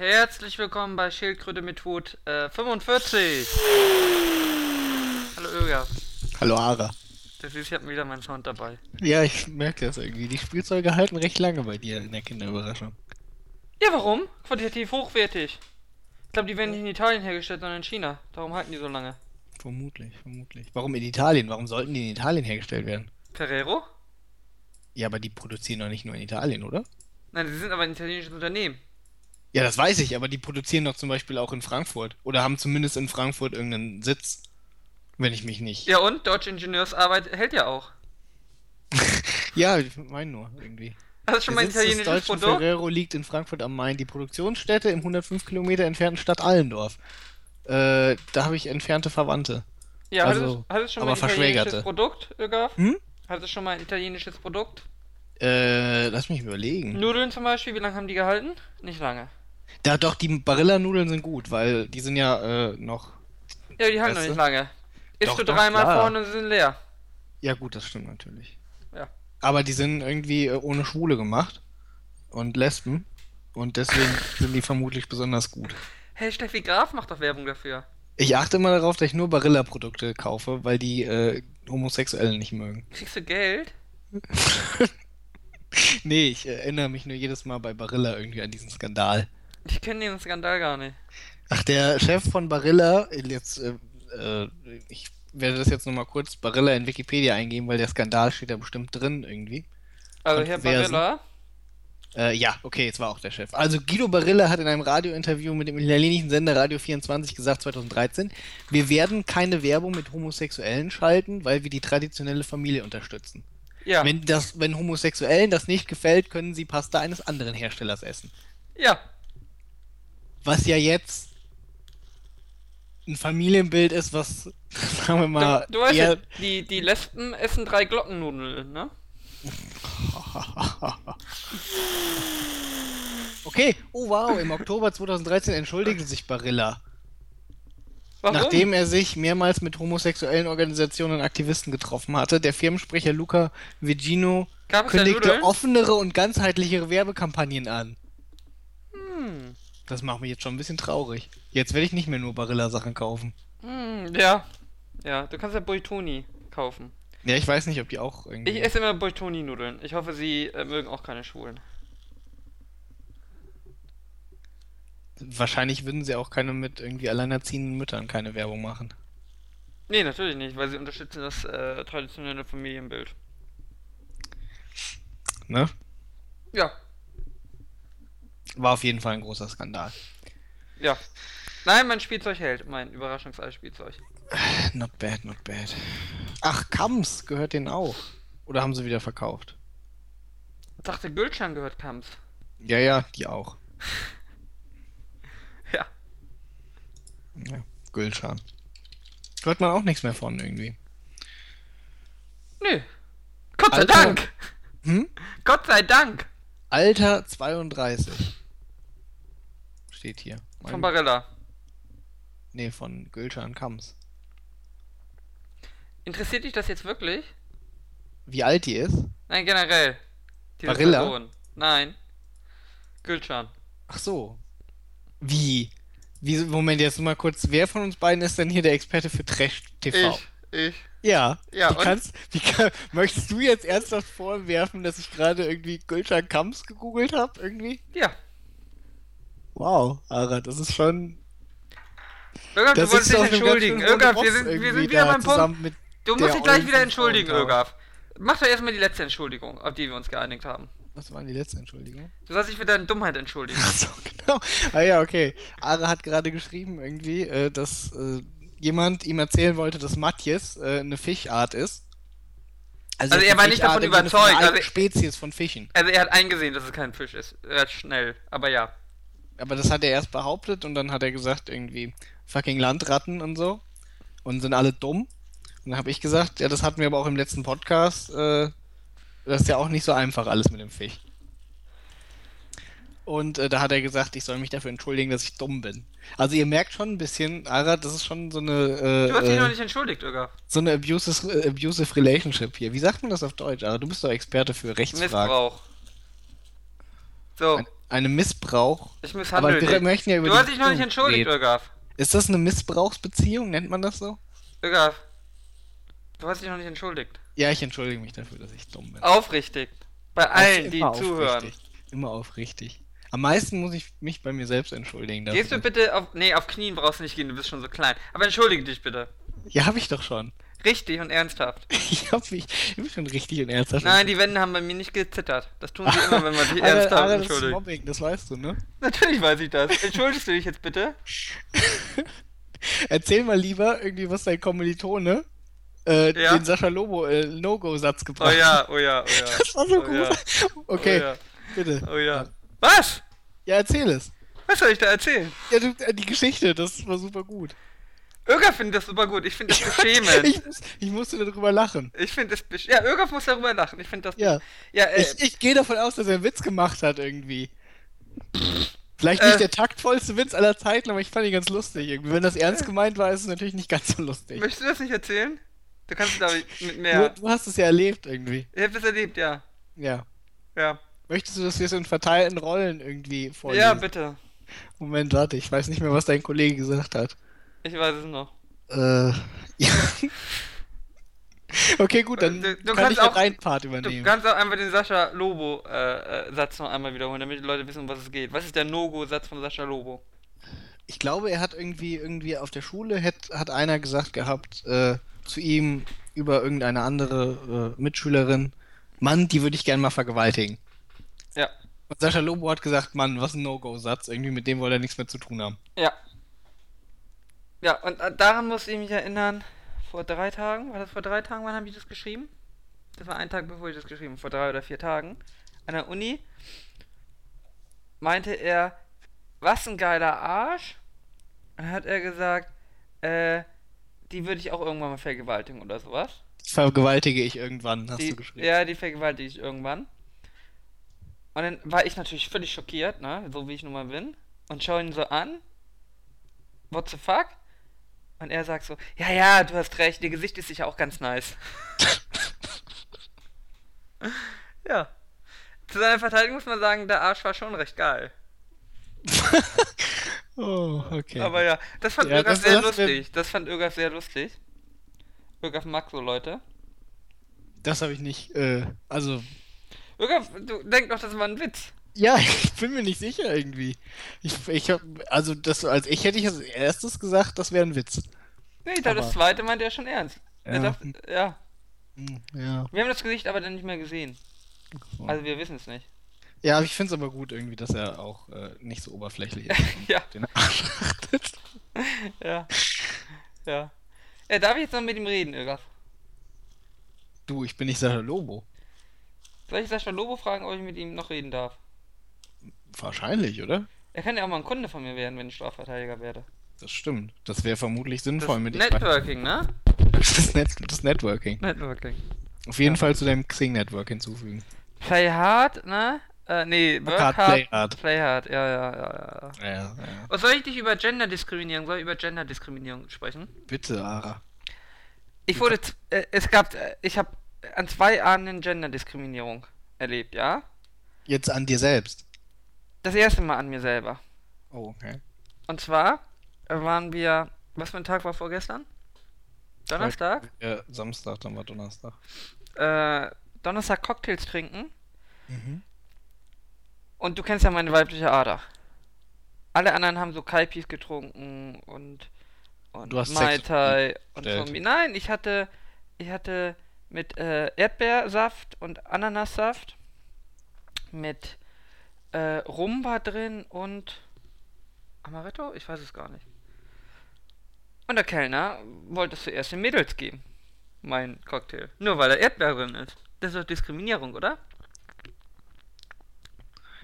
Herzlich willkommen bei Schildkröte mit Hut äh, 45. Hallo Öga. Hallo Ara. Das ist, ich habe wieder meinen Sound dabei. Ja, ich merke das irgendwie. Die Spielzeuge halten recht lange bei dir in der Kinderüberraschung. Ja, warum? Qualitativ hochwertig. Ich glaube, die werden nicht in Italien hergestellt, sondern in China. Darum halten die so lange. Vermutlich, vermutlich. Warum in Italien? Warum sollten die in Italien hergestellt werden? Ferrero? Ja, aber die produzieren doch nicht nur in Italien, oder? Nein, sie sind aber ein italienisches Unternehmen. Ja, das weiß ich, aber die produzieren doch zum Beispiel auch in Frankfurt. Oder haben zumindest in Frankfurt irgendeinen Sitz. Wenn ich mich nicht. Ja, und deutsche Ingenieursarbeit hält ja auch. ja, ich meine nur irgendwie. Das ist schon mal ein italienisches des Produkt. Ferrero liegt in Frankfurt am Main. Die Produktionsstätte im 105 Kilometer entfernten Stadt Allendorf. Äh, da habe ich entfernte Verwandte. Ja, Also, hat, es, hat es schon mal ein italienisches. Produkt, Ögaf? Hm? Hat es schon mal ein italienisches Produkt? Äh, lass mich überlegen. Nudeln zum Beispiel, wie lange haben die gehalten? Nicht lange. Da doch, die Barilla-Nudeln sind gut, weil die sind ja äh, noch. Ja, die halten noch nicht lange. Isst Doch, du dreimal vorne und sie sind leer. Ja, gut, das stimmt natürlich. Ja. Aber die sind irgendwie äh, ohne Schwule gemacht. Und Lesben. Und deswegen sind die vermutlich besonders gut. Hey, Steffi Graf macht doch Werbung dafür. Ich achte immer darauf, dass ich nur Barilla-Produkte kaufe, weil die äh, Homosexuellen nicht mögen. Kriegst du Geld? Nee, ich äh, erinnere mich nur jedes Mal bei Barilla irgendwie an diesen Skandal. Ich kenne den Skandal gar nicht. Ach, der Chef von Barilla, jetzt, äh, äh, ich werde das jetzt nochmal kurz Barilla in Wikipedia eingeben, weil der Skandal steht da bestimmt drin irgendwie. Also Herr. Barilla, Äh, ja, okay, jetzt war auch der Chef. Also Guido Barilla hat in einem Radiointerview mit dem italienischen Sender Radio 24 gesagt, 2013, wir werden keine Werbung mit Homosexuellen schalten, weil wir die traditionelle Familie unterstützen. ja, Wenn, das, wenn Homosexuellen das nicht gefällt, können sie Pasta eines anderen Herstellers essen. ja, Was ja jetzt ein Familienbild ist, was, sagen wir mal, du, du weißt ja, die, die Lesben essen drei Glockennudeln, ne? Okay, oh wow, im Oktober 2013 entschuldigte sich Barilla. Warum? Nachdem er sich mehrmals mit homosexuellen Organisationen und Aktivisten getroffen hatte, der Firmensprecher Luca Vigino kündigte offenere und ganzheitlichere Werbekampagnen an. Das macht mich jetzt schon ein bisschen traurig. Jetzt werde ich nicht mehr nur Barilla-Sachen kaufen. hm, ja. Ja, du kannst ja Boitoni kaufen. Ja, ich weiß nicht, ob die auch irgendwie. Ich esse immer Boitoni-Nudeln. Ich hoffe, sie äh, mögen auch keine Schwulen. Wahrscheinlich würden sie auch keine mit irgendwie alleinerziehenden Müttern keine Werbung machen. Nee, natürlich nicht, weil sie unterstützen das äh, traditionelle Familienbild. Ne? Ja, War auf jeden Fall ein großer Skandal. ja. Nein, mein Spielzeug hält. Mein Überraschungsei-Spielzeug. Not bad, not bad. Ach, Kams gehört denen auch. Oder haben sie wieder verkauft? Ich dachte, Gülcan gehört Kamps. Ja, ja, die auch. Ja. Ja, Gülschan. Hört man auch nichts mehr von irgendwie. Nö. Gott sei Alter. Dank! Hm? Gott sei Dank! Alter 32. Steht hier. Von Mein, Barilla. nee, von Gülschan Kams. Interessiert dich das jetzt wirklich? Wie alt die ist? Nein, generell. Diese Barilla? Person. Nein. Gülcan. Ach so. Wie? Wie, Moment, jetzt mal kurz. Wer von uns beiden ist denn hier der Experte für Trash TV? Ich. Ich. Ja. Ja, wie und? kannst, wie kann, möchtest du jetzt ernsthaft vorwerfen, dass ich gerade irgendwie Gülschan Kams gegoogelt habe? Irgendwie? Ja. Wow, Ara, das ist schon. Da du wolltest dich entschuldigen. Irgaf, wir sind, wir sind wieder beim Punkt. Du musst dich gleich wieder entschuldigen, Frauentag. Irgaf. Mach doch erstmal die letzte Entschuldigung, auf die wir uns geeinigt haben. Was war denn die letzte Entschuldigung? Du sollst dich für deine Dummheit entschuldigen. Ach so, genau. Ah ja, okay. Ara hat gerade geschrieben irgendwie, äh, dass äh, jemand ihm erzählen wollte, dass Matjes äh, eine Fischart ist. Also jetzt er eine war nicht davon überzeugt, einer also- Spezies von Fischen. Also er hat eingesehen, dass es kein Fisch ist. Er hat schnell, aber ja. Aber das hat er erst behauptet und dann hat er gesagt, irgendwie fucking Landratten und so. Und sind alle dumm. Und dann habe ich gesagt, ja, das hatten wir aber auch im letzten Podcast. Äh, das ist ja auch nicht so einfach alles mit dem Fisch. Und äh, da hat er gesagt, ich soll mich dafür entschuldigen, dass ich dumm bin. Also ihr merkt schon ein bisschen, Arad, das ist schon so eine, Du hast dich äh, noch äh, nicht entschuldigt, Irgaf. so eine abusive, äh, abusive Relationship hier. Wie sagt man das auf Deutsch? Arad, du bist doch Experte für Rechtsfragen. Missbrauch. So, einem Missbrauch. Ich misshandle Aber wir möchten ja über Du hast dich noch nicht entschuldigt. Irgaf. Ist das eine Missbrauchsbeziehung? Nennt man das so? Irgaf. Du hast dich noch nicht entschuldigt. Ja, ich entschuldige mich dafür, dass ich dumm bin. Aufrichtig. Bei allen, die Immer zuhören. aufrichtig. Immer aufrichtig. Am meisten muss ich mich bei mir selbst entschuldigen. Dafür. Gehst du bitte auf. Nee, auf Knien brauchst du nicht gehen, du bist schon so klein. Aber entschuldige dich bitte. Ja, habe ich doch schon. Richtig und ernsthaft. Ich habe mich ich bin schon richtig und ernsthaft. Nein, die Wände haben bei mir nicht gezittert. Das tun sie immer, wenn man sich Aber, ernsthaft aber das ist. Mobbing, das weißt du, ne? Natürlich weiß ich das. Entschuldigst du dich jetzt bitte? Erzähl mal lieber irgendwie, was dein Kommilitone äh, Ja. den Sascha Lobo äh, No-Go-Satz Oh gebracht ja, oh ja, oh ja. Das war so oh gut. Ja. Okay, Oh ja. bitte. Oh ja. Was? Ja, erzähl es. Was soll ich da erzählen? Ja, du, äh, die Geschichte, das war super gut. Irga findet das super gut. Ich finde das beschämend. ich, ich musste darüber lachen. Ich finde das besch Ja, Irga muss darüber lachen. Ich finde das. Ja. Ja, äh, Ich, ich gehe davon aus, dass er einen Witz gemacht hat irgendwie. Vielleicht nicht Äh. der taktvollste Witz aller Zeiten, aber ich fand ihn ganz lustig. Irgendwie. Wenn das ernst gemeint war, ist es natürlich nicht ganz so lustig. möchtest du das nicht erzählen? Du kannst es glaube ich mit Du, mehr. du hast es ja erlebt irgendwie. Ich habe das erlebt, ja. Ja. Ja. Möchtest du, dass wir es in verteilten Rollen irgendwie vorlesen? Ja, bitte. Moment, warte, ich weiß nicht mehr, was dein Kollege gesagt hat. Ich weiß es noch. Äh, ja. okay, gut, dann Du- du kann kannst ich auch- deinen Part Du übernehmen. kannst auch einfach den Sascha Lobo-Satz noch einmal wiederholen, damit die Leute wissen, um was es geht. Was ist der No-Go-Satz von Sascha Lobo? Ich glaube, er hat irgendwie, irgendwie auf der Schule hat, hat einer gesagt gehabt äh, zu ihm über irgendeine andere äh, Mitschülerin, Mann, die würde ich gern mal vergewaltigen. Ja. Und Sascha Lobo hat gesagt, Mann, was ein No-Go-Satz, irgendwie mit dem wollte er nichts mehr zu tun haben. Ja. Ja, und äh, daran muss ich mich erinnern, vor drei Tagen, war das vor drei Tagen, wann habe ich das geschrieben? Das war ein Tag, bevor ich das geschrieben vor drei oder vier Tagen. An der Uni meinte er, was ein geiler Arsch. Und dann hat er gesagt, äh, die würde ich auch irgendwann mal vergewaltigen oder sowas. Vergewaltige ich irgendwann, hast Die, du geschrieben. ja, die vergewaltige ich irgendwann. Und dann war ich natürlich völlig schockiert, ne? So wie ich nun mal bin. Und schaue ihn so an. What the fuck? Und er sagt so, ja, ja, du hast recht, ihr Gesicht ist sicher auch ganz nice. ja. Zu seiner Verteidigung muss man sagen, der Arsch war schon recht geil. oh, okay. Aber ja, das fand Ja, Irgaf sehr lustig. Das fand Irgaf sehr lustig. Irgaf mag so Leute. das habe ich nicht, äh, also, Irgaf, du denk doch, das war ein Witz. Ja, ich bin mir nicht sicher irgendwie. Ich, ich hab, also, das, als ich hätte ich als erstes gesagt, das wäre ein Witz. Nee, ich dachte, das zweite meinte er schon ernst. Er Ja. dachte, ja. Hm, Ja. Wir haben das Gesicht aber dann nicht mehr gesehen. So. Also wir wissen es nicht. Ja, aber ich finde es aber gut irgendwie, dass er auch äh, nicht so oberflächlich ist. ja, Den Arsch achtet. ja. Ja. Ja, darf ich jetzt noch mit ihm reden, Irgaf? Du, ich bin nicht Sascha Lobo. Soll ich Sascha Lobo fragen, ob ich mit ihm noch reden darf? Wahrscheinlich, oder? Er kann ja auch mal ein Kunde von mir werden, wenn ich Strafverteidiger werde. Das stimmt. Das wäre vermutlich Das sinnvoll mit ihm. Networking, ne? Das, Net das Networking. Networking. Auf jeden Ja. Fall zu deinem Xing-Network hinzufügen. Play hard, ne? Äh, nee, work hard, hard, play hard. Play hard, ja, ja, ja, ja. Ja, ja. Was soll ich dich über Genderdiskriminierung, soll ich über Genderdiskriminierung sprechen? Bitte, Ara. Ich wurde, äh, es gab, äh, ich habe an zwei Abenden Genderdiskriminierung erlebt, ja? Jetzt an dir selbst. Das erste Mal an mir selber. Oh, okay. Und zwar äh, waren wir, was für ein Tag war vorgestern? Donnerstag? Ja, Samstag, dann war Donnerstag. Äh, Donnerstag Cocktails trinken. Mhm. Und du kennst ja meine weibliche Ader. Alle anderen haben so Kaipis getrunken und, und Du hast Mai Tai und. Zombie. Nein, ich hatte, ich hatte mit äh, Erdbeersaft und Ananassaft, mit äh, Rum war drin und Amaretto? Ich weiß es gar nicht. Und der Kellner wollte es zuerst den Mädels geben. Mein Cocktail. Nur weil da Erdbeer drin ist. Das ist doch Diskriminierung, oder?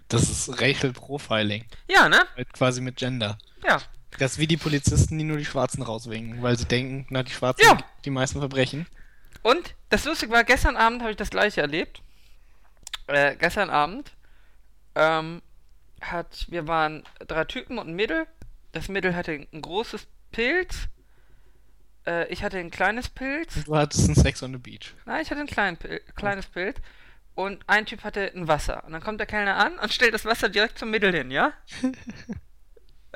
Das ist Racial Profiling. Ja, ne? Halt quasi mit Gender. Ja. Das ist wie die Polizisten, die nur die Schwarzen rauswinken, weil sie denken, na, die Schwarzen Ja. die meisten Verbrechen. Und das Lustige war, gestern Abend habe ich das gleiche erlebt. Äh, gestern Abend ähm, hat, wir waren drei Typen und ein Mädel. Das Mädel hatte ein großes Pilz. Äh, ich hatte ein kleines Pilz. Du hattest einen Sex on the Beach. Nein, ich hatte ein klein, Pil kleines Pilz. und ein Typ hatte ein Wasser. Und dann kommt der Kellner an und stellt das Wasser direkt zum Mittel hin, ja?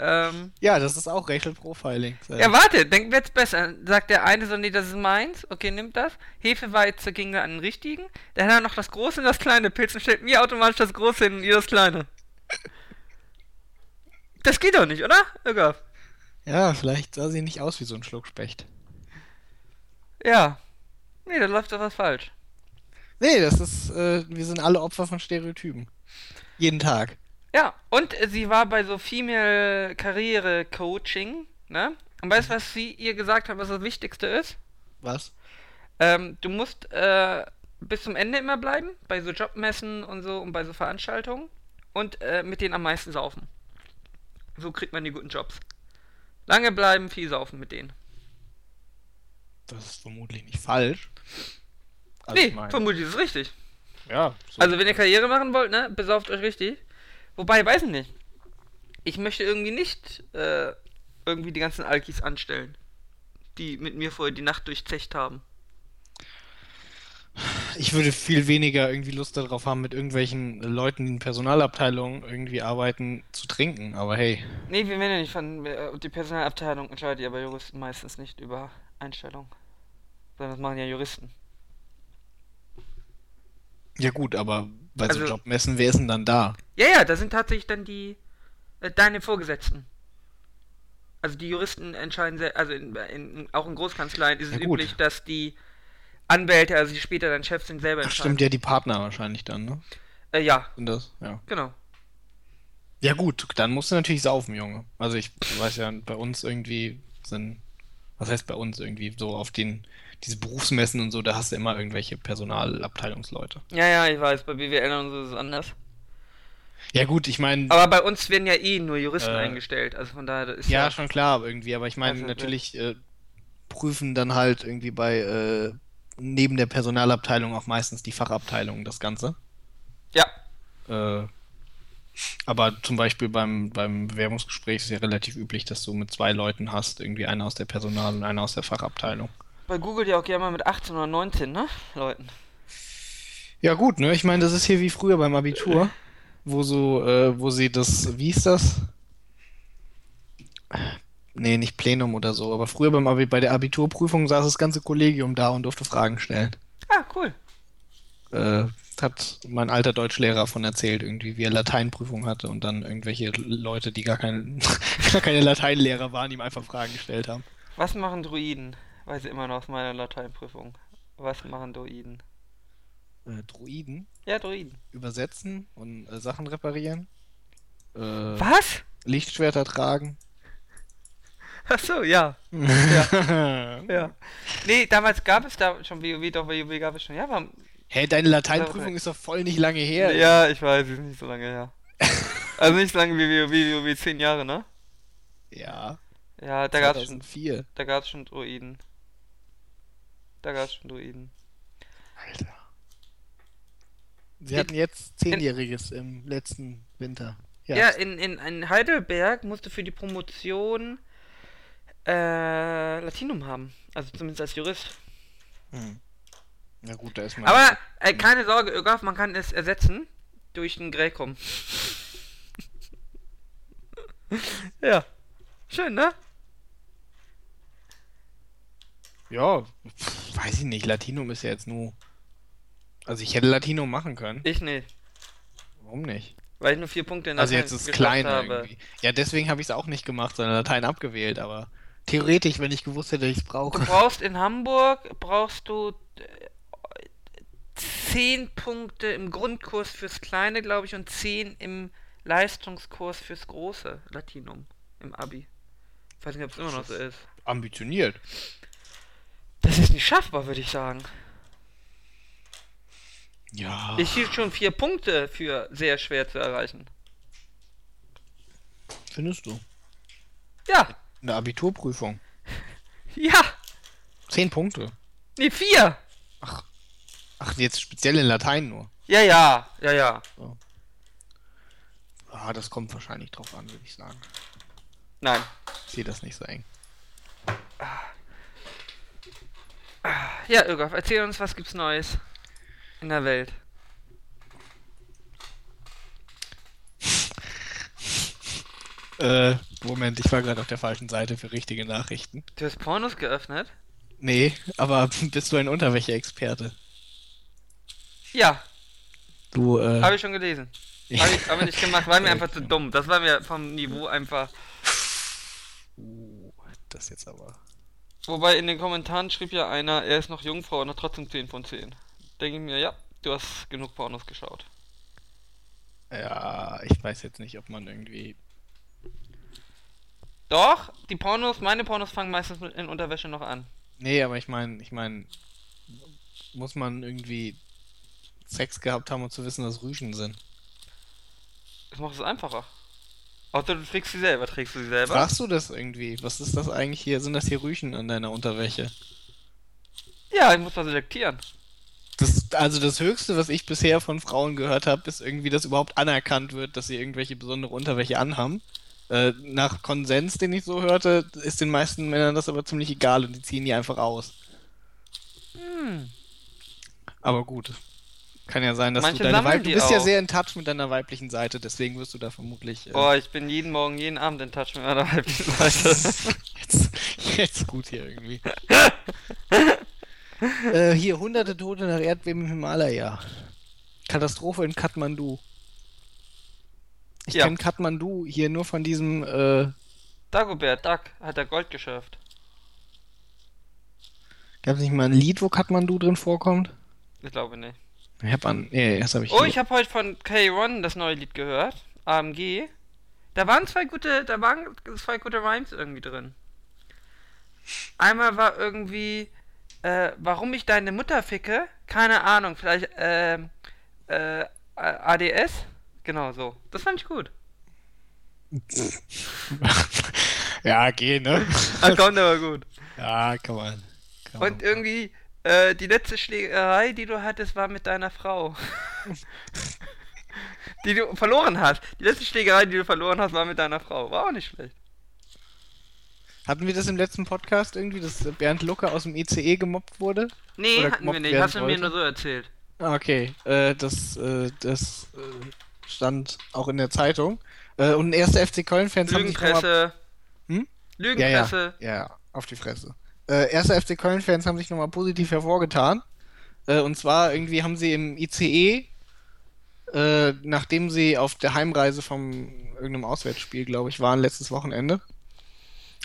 ähm, Ja, das ist auch Racial Profiling. ja, warte, denken wir jetzt besser. Sagt der eine so, nee, das ist meins. Okay, nimmt das. Hefeweize ging an den richtigen. Dann hat er noch das große und das kleine Pilz und stellt mir automatisch das große hin und ihr das kleine. Das geht doch nicht, oder? Irga. Ja, vielleicht sah sie nicht aus wie so ein Schluckspecht. Ja. Nee, da läuft doch was falsch. Nee, das ist, äh, wir sind alle Opfer von Stereotypen. Jeden Tag. Ja, und sie war bei so Female Karriere Coaching, ne? Und weißt du, was sie ihr gesagt hat, was das Wichtigste ist? Was? Ähm, du musst äh, bis zum Ende immer bleiben, bei so Jobmessen und so und bei so Veranstaltungen. Und äh, mit denen am meisten saufen. So kriegt man die guten Jobs. Lange bleiben, viel saufen mit denen. Das ist vermutlich nicht falsch. Also nee, vermutlich ist es richtig. Ja, so. Also wenn ihr Karriere machen wollt, ne, besauft euch richtig. Wobei, weiß ich nicht. Ich möchte irgendwie nicht äh, irgendwie die ganzen Alkis anstellen, die mit mir vorher die Nacht durchzecht haben. Ich würde viel weniger irgendwie Lust darauf haben, mit irgendwelchen Leuten, die in Personalabteilungen irgendwie arbeiten, zu trinken. Aber hey, Nee, wir werden ja nicht von äh, die Personalabteilung entscheidet ja bei Juristen meistens nicht über Einstellung. Sondern das machen ja Juristen. ja gut, aber bei so Also- Jobmessen, wer ist denn dann da? Ja, ja, da sind tatsächlich dann die äh, deine Vorgesetzten. Also die Juristen entscheiden sehr, also in, in, auch in Großkanzleien ist es Ja, üblich, dass die Anwälte, also die später dann Chefs sind, selber Ach, entscheiden. stimmt ja die Partner wahrscheinlich dann, ne? Äh, ja, Sind das? Ja. genau. Ja gut, dann musst du natürlich saufen, Junge. Also ich weiß ja, bei uns irgendwie sind, was heißt bei uns irgendwie, so auf den, diese Berufsmessen und so, da hast du immer irgendwelche Personalabteilungsleute. Ja, ja, ich weiß, bei BWL und so ist es anders. Ja gut, ich meine, Aber bei uns werden ja eh nur Juristen Äh, eingestellt, also von daher ist ja, ja. schon klar aber irgendwie, aber ich meine natürlich äh, prüfen dann halt irgendwie bei, äh, neben der Personalabteilung auch meistens die Fachabteilungen das Ganze. Ja, Äh, aber zum Beispiel beim, beim Bewerbungsgespräch ist ja relativ üblich, dass du mit zwei Leuten hast, irgendwie einer aus der Personal- und einer aus der Fachabteilung. Bei Google ja auch gerne mal mit 18 oder 19, ne? Leuten. Ja gut, ne? Ich meine, das ist hier wie früher beim Abitur, wo so, äh, wo sie das, wie ist das? Nee, nicht Plenum oder so, aber früher beim Abi, bei der Abiturprüfung saß das ganze Kollegium da und durfte Fragen stellen. Ah, cool. Äh, hat mein alter Deutschlehrer von erzählt, irgendwie, wie er Lateinprüfung hatte und dann irgendwelche Leute, die gar, kein, gar keine Lateinlehrer waren, ihm einfach Fragen gestellt haben. Was machen Druiden? Weiß ich immer noch aus meiner Lateinprüfung. Was machen Druiden? Äh, Druiden Ja, Druiden. übersetzen und äh, Sachen reparieren. Äh, Was? Lichtschwerter tragen. Ach so, ja. ja. Ja. Nee, damals gab es da schon WoW, doch WoW gab es schon. Ja, war, Hä, deine Lateinprüfung ist doch voll nicht lange her. ja, ich weiß, ist nicht so lange her. also nicht so lange wie WoW, WoW 10 Jahre, ne? Ja. Ja, da gab's schon, 2004. da gab's schon Druiden. Da gab's schon Druiden. Alter. Sie hatten jetzt Zehnjähriges im letzten Winter. Ja, in, in, in Heidelberg musste für die Promotion äh, Latinum haben. Also zumindest als Jurist. Hm. Na gut, da ist man. Aber äh, keine Sorge, Ögaf, man kann es ersetzen durch ein Gräkum. ja. Schön, ne? Ja, weiß ich nicht. Latinum ist ja jetzt nur. Also ich hätte Latinum machen können. Ich nicht. Warum nicht? Weil ich nur vier Punkte in Also Latein jetzt ist geschafft klein habe. irgendwie. Ja, deswegen habe ich es auch nicht gemacht, sondern Latein abgewählt, aber theoretisch, wenn ich gewusst hätte, dass ich es Du brauche. brauchst in Hamburg, brauchst du äh, 10 Punkte im Grundkurs fürs Kleine, glaube ich, und 10 im Leistungskurs fürs Große Latinum im Abi. Ich weiß nicht, ob es immer noch so ist. Ambitioniert. Das ist nicht schaffbar, würde ich sagen. Ja. Ich hielt schon vier Punkte für sehr schwer zu erreichen. Findest du? Ja, Eine Abiturprüfung. ja, Zehn Punkte. nee, vier. Ach, jetzt speziell in Latein nur. Ja, ja, ja, ja. Ah, das kommt wahrscheinlich drauf an, würde ich sagen. Nein. Ich sehe das nicht so eng. Ja, Irgoff, erzähl uns, was gibt's Neues in der Welt? Äh, Moment, ich war gerade auf der falschen Seite für richtige Nachrichten. Du hast Pornos geöffnet? Nee, aber bist du ein Unterwäsche-Experte? Ja. Du, äh. Hab ich schon gelesen. Ja. Hab ich aber nicht gemacht, war mir einfach zu dumm. Das war mir vom Niveau einfach. Uh, das jetzt aber. Wobei in den Kommentaren schrieb ja einer, er ist noch Jungfrau und hat trotzdem 10 von 10. Denke ich mir, ja, du hast genug Pornos geschaut. Ja, ich weiß jetzt nicht, ob man irgendwie. Doch, die Pornos, meine Pornos fangen meistens mit in Unterwäsche noch an. Nee, aber ich meine, ich meine, muss man irgendwie Sex gehabt haben, um zu wissen, was Rüschen sind? Das macht es einfacher. Außer du trägst sie selber. Trägst du sie selber? Fragst du das irgendwie? Was ist das eigentlich hier? Sind das hier Rüschen an deiner Unterwäsche? Ja, ich muss mal selektieren. Das, also das Höchste, was ich bisher von Frauen gehört habe, ist irgendwie, dass überhaupt anerkannt wird, dass sie irgendwelche besondere Unterwäsche anhaben. Äh, nach Konsens, den ich so hörte, ist den meisten Männern das aber ziemlich egal und die ziehen die einfach aus. Hm. Aber gut. Kann ja sein, dass Manche du deine Weib du bist ja auch. sehr in Touch mit deiner weiblichen Seite, deswegen wirst du da vermutlich äh, Boah, ich bin jeden Morgen, jeden Abend in Touch mit meiner weiblichen Seite. jetzt, jetzt gut hier irgendwie. äh, hier hunderte Tote nach Erdbeben im Himalaya. Katastrophe in Kathmandu. Ich Ja. kenne Kathmandu hier nur von diesem äh, Dagobert Duck hat er Gold geschürft. Gab es nicht mal ein Lied, wo Kathmandu drin vorkommt? Ich glaube nicht. Ich hab an. Nee, das habe ich. Oh, ich habe heute von K1 das neue Lied gehört. AMG. Da waren zwei gute, da waren zwei gute Rhymes irgendwie drin. Einmal war irgendwie, äh, warum ich deine Mutter ficke? Keine Ahnung, vielleicht, ähm, äh, ADS? Genau so. Das fand ich gut. ja, geh, ne? Ah, kommt aber gut. ja, kann man. Kann man. Und irgendwie, äh, die letzte Schlägerei, die du hattest, war mit deiner Frau. die du verloren hast. Die letzte Schlägerei, die du verloren hast, war mit deiner Frau. War auch nicht schlecht. Hatten wir das im letzten Podcast irgendwie, dass Bernd Lucke aus dem ICE gemobbt wurde? Nee, Oder hatten wir nicht. Hast du mir nur so erzählt. Ah, Okay, äh, das, äh, das äh, stand auch in der Zeitung. Äh, und erste FC Köln-Fans haben sich. Lügenpresse. Hm? Ja, ja, Lügenpresse. ja, ja, auf die Fresse. Äh, erste FC Köln-Fans haben sich nochmal positiv hervorgetan. Äh, und zwar irgendwie haben sie im ICE, äh, nachdem sie auf der Heimreise vom irgendeinem Auswärtsspiel, glaube ich, waren letztes Wochenende,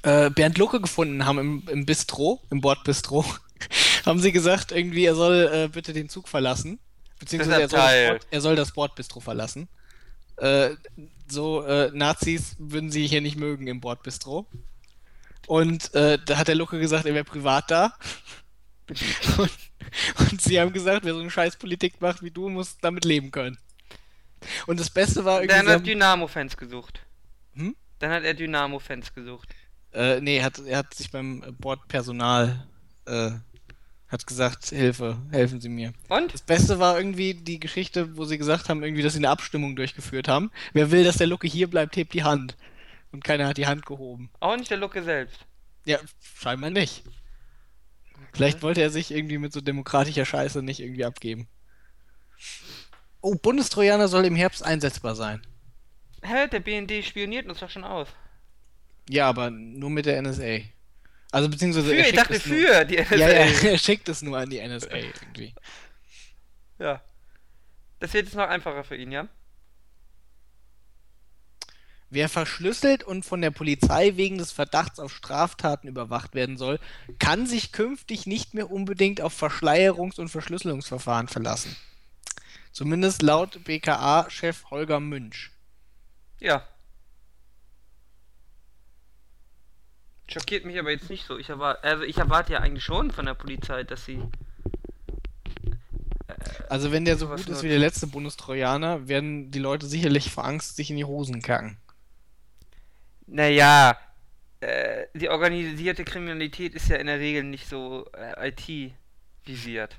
äh, Bernd Lucke gefunden haben im, im Bistro, im Bordbistro, haben sie gesagt, irgendwie, er soll äh, bitte den Zug verlassen. Beziehungsweise er soll, Bord, er soll das Bordbistro verlassen. Äh, so, Nazis würden sie hier nicht mögen im Bordbistro. Und äh, da hat der Lucke gesagt, er wäre privat da. Und, und sie haben gesagt, wer so eine Scheißpolitik macht wie du, muss damit leben können. Und das Beste war irgendwie. Dann hat Dynamo-Fans gesucht. Hm? Dann hat er Dynamo-Fans gesucht. Äh, nee, hat, er hat sich beim äh, Bordpersonal äh, hat gesagt, Hilfe, helfen Sie mir. Und? Das Beste war irgendwie die Geschichte, wo sie gesagt haben, irgendwie, dass sie eine Abstimmung durchgeführt haben. Wer will, dass der Lucke hier bleibt, hebt die Hand. Und keiner hat die Hand gehoben. Auch nicht der Lucke selbst. Ja, scheinbar nicht. Vielleicht wollte er sich irgendwie mit so demokratischer Scheiße nicht irgendwie abgeben. Oh, Bundestrojaner soll im Herbst einsetzbar sein. Hä, der BND spioniert uns doch schon aus. Ja, aber nur mit der NSA. Also beziehungsweise Für, er ich schickt dachte es nur- für die NSA. Ja, ja, er schickt es nur an die NSA irgendwie. Ja. Das wird jetzt noch einfacher für ihn, ja? Wer verschlüsselt und von der Polizei wegen des Verdachts auf Straftaten überwacht werden soll, kann sich künftig nicht mehr unbedingt auf Verschleierungs- und Verschlüsselungsverfahren verlassen. Zumindest laut BKA-Chef Holger Münch. Ja. Schockiert mich aber jetzt nicht so. Ich erwarte, also ich erwarte ja eigentlich schon von der Polizei, dass sie. Also wenn der so gut ist wie der letzte Bundestrojaner, werden die Leute sicherlich vor Angst sich in die Hosen kacken. Naja, äh, die organisierte Kriminalität ist ja in der Regel nicht so äh, IT-visiert.